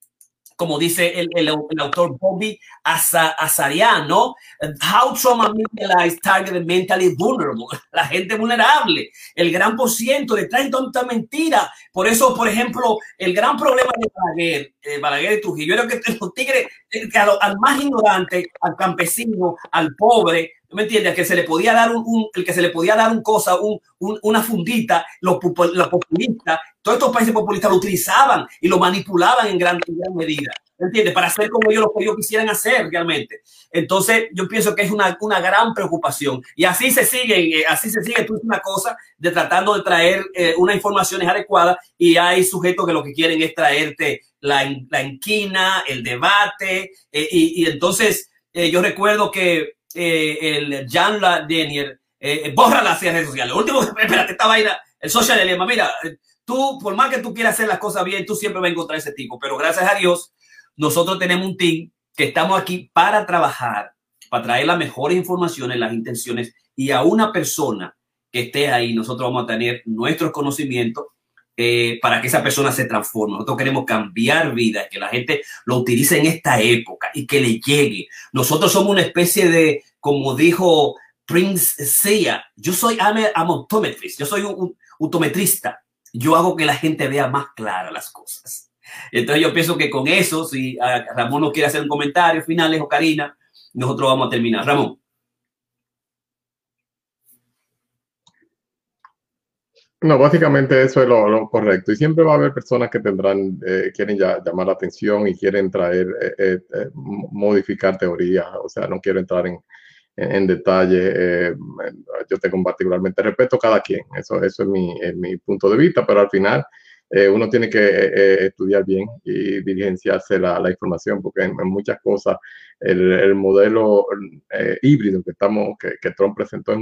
como dice el, autor Bobby Azarian, ¿no? How trauma mentalized targeted mentally vulnerable. [laughs] La gente vulnerable. El gran por ciento de tanta mentira. Por eso, por ejemplo, el gran problema de Balaguer, eh, Balaguer y Trujillo, era que [laughs] los tigres, eh, al más ignorante, al campesino, al pobre, ¿me entiendes? Que se le podía dar un, el que se le podía dar un cosa, un, una fundita, los, populistas, todos estos países populistas lo utilizaban y lo manipulaban en gran, medida, ¿me entiendes? Para hacer como ellos lo que ellos quisieran hacer realmente. Entonces, yo pienso que es una, una gran preocupación y así se sigue, eh, así se sigue, tú es una cosa de tratando de traer eh, una información adecuada y hay sujetos que lo que quieren es traerte la, la enquina, el debate eh, y, y, entonces yo recuerdo que eh, el Jan Denier, eh, borra las redes sociales. último, [laughs] espérate, esta vaina, el social dilemma, mira, tú, por más que tú quieras hacer las cosas bien, tú siempre vas a encontrar ese tipo, pero gracias a Dios, nosotros tenemos un team que estamos aquí para trabajar, para traer las mejores informaciones, las intenciones, y a una persona que esté ahí, nosotros vamos a tener nuestros conocimientos eh, para que esa persona se transforme. Nosotros queremos cambiar vidas, que la gente lo utilice en esta época y que le llegue. Nosotros somos una especie de, como dijo Prince Seiya, yo soy optometrist, yo soy un, autometrista. Yo hago que la gente vea más claras las cosas. Entonces yo pienso que con eso, si ah, Ramón no quiere hacer un comentario finales o Karina, nosotros vamos a terminar. Ramón. No, básicamente eso es lo, correcto. Y siempre va a haber personas que tendrán, eh, quieren ya, llamar la atención y quieren traer, eh, eh, modificar teorías. O sea, no quiero entrar en, en, detalle. yo tengo particularmente respeto a cada quien. Eso, eso es mi, mi punto de vista, pero al final uno tiene que estudiar bien y diligenciarse la, la información, porque en, muchas cosas el, el modelo híbrido que, estamos, que, que Trump presentó es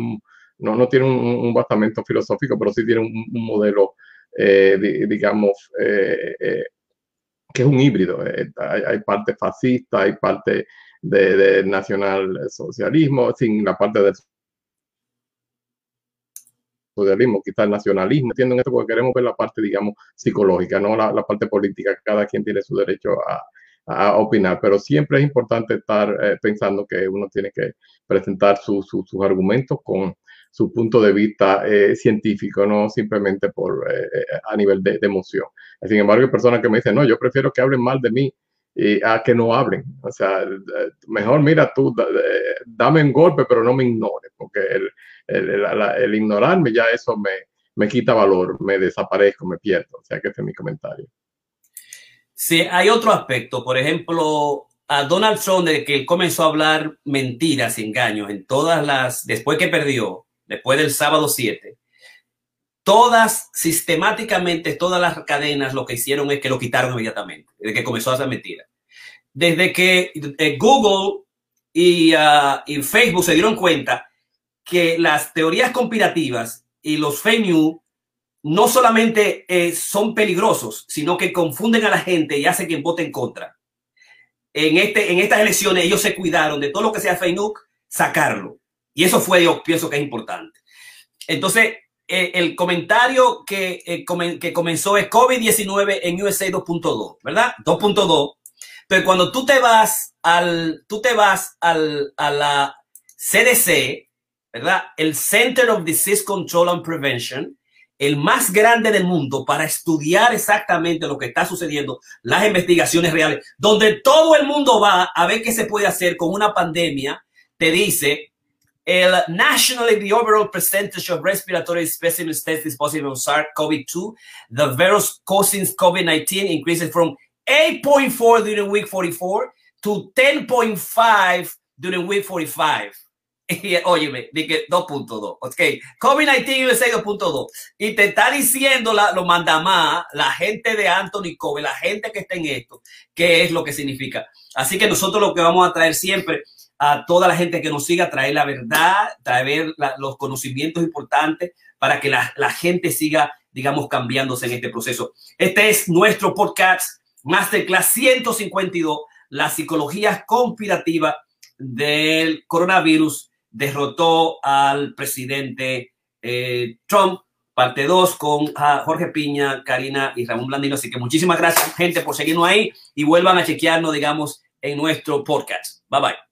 no, no tiene un, bastamento filosófico, pero sí tiene un, modelo, eh, digamos, eh, eh, que es un híbrido. Hay, parte fascista, hay parte de, de nacionalsocialismo, sin la parte del socialismo, quizás el nacionalismo. Entienden esto porque queremos ver la parte, digamos, psicológica, no la, parte política. Cada quien tiene su derecho a, opinar, pero siempre es importante estar pensando que uno tiene que presentar sus argumentos con su punto de vista eh, científico, no simplemente por, eh, eh, a nivel de, emoción. Sin embargo, hay personas que me dicen, no, yo prefiero que hablen mal de mí a que no hablen. O sea, mejor mira tú, dame un golpe, pero no me ignores, porque el, el, el, ignorarme ya eso me, me quita valor, me desaparezco, me pierdo. O sea, que este es mi comentario. Sí, hay otro aspecto. Por ejemplo, a Donald Trump, de que él comenzó a hablar mentiras engaños en todas las, después que perdió, después del sábado 7, todas, sistemáticamente, todas las cadenas lo que hicieron es que lo quitaron inmediatamente, desde que comenzó a hacer mentira. Desde que eh, Google y, uh, y, Facebook se dieron cuenta que las teorías conspirativas y los fake news no solamente eh, son peligrosos, sino que confunden a la gente y hacen que vote en contra. En, este, en estas elecciones ellos se cuidaron de todo lo que sea fake news, sacarlo. Y eso fue, yo pienso que es importante. Entonces, eh, el comentario que, eh, que comenzó es COVID-19 en USA 2.2, ¿verdad? 2.2. Pero cuando tú te vas al, tú te vas al, a la CDC, ¿verdad? El Center of Disease Control and Prevention, el más grande del mundo para estudiar exactamente lo que está sucediendo, las investigaciones reales, donde todo el mundo va a ver qué se puede hacer con una pandemia, te dice el nationally, the overall percentage of respiratory specimens tested positive of SARS-CoV-2, the virus causing COVID-19 increases from 8.4 during week 44 to 10.5 during week 45. Óyeme, dije 2.2. Ok, COVID-19 USA 2.2. Y te está diciendo la, lo más la gente de Anthony Cove, la gente que está en esto, qué es lo que significa. Así que nosotros lo que vamos a traer siempre a toda la gente que nos siga, traer la verdad, traer los conocimientos importantes para que la, la, gente siga, digamos, cambiándose en este proceso. Este es nuestro podcast Masterclass 152, la psicología conspirativa del coronavirus derrotó al presidente eh, Trump parte 2 con uh, Jorge Piña, Karina y Ramón Blandino. Así que muchísimas gracias, gente, por seguirnos ahí y vuelvan a chequearnos, digamos, en nuestro podcast. Bye bye.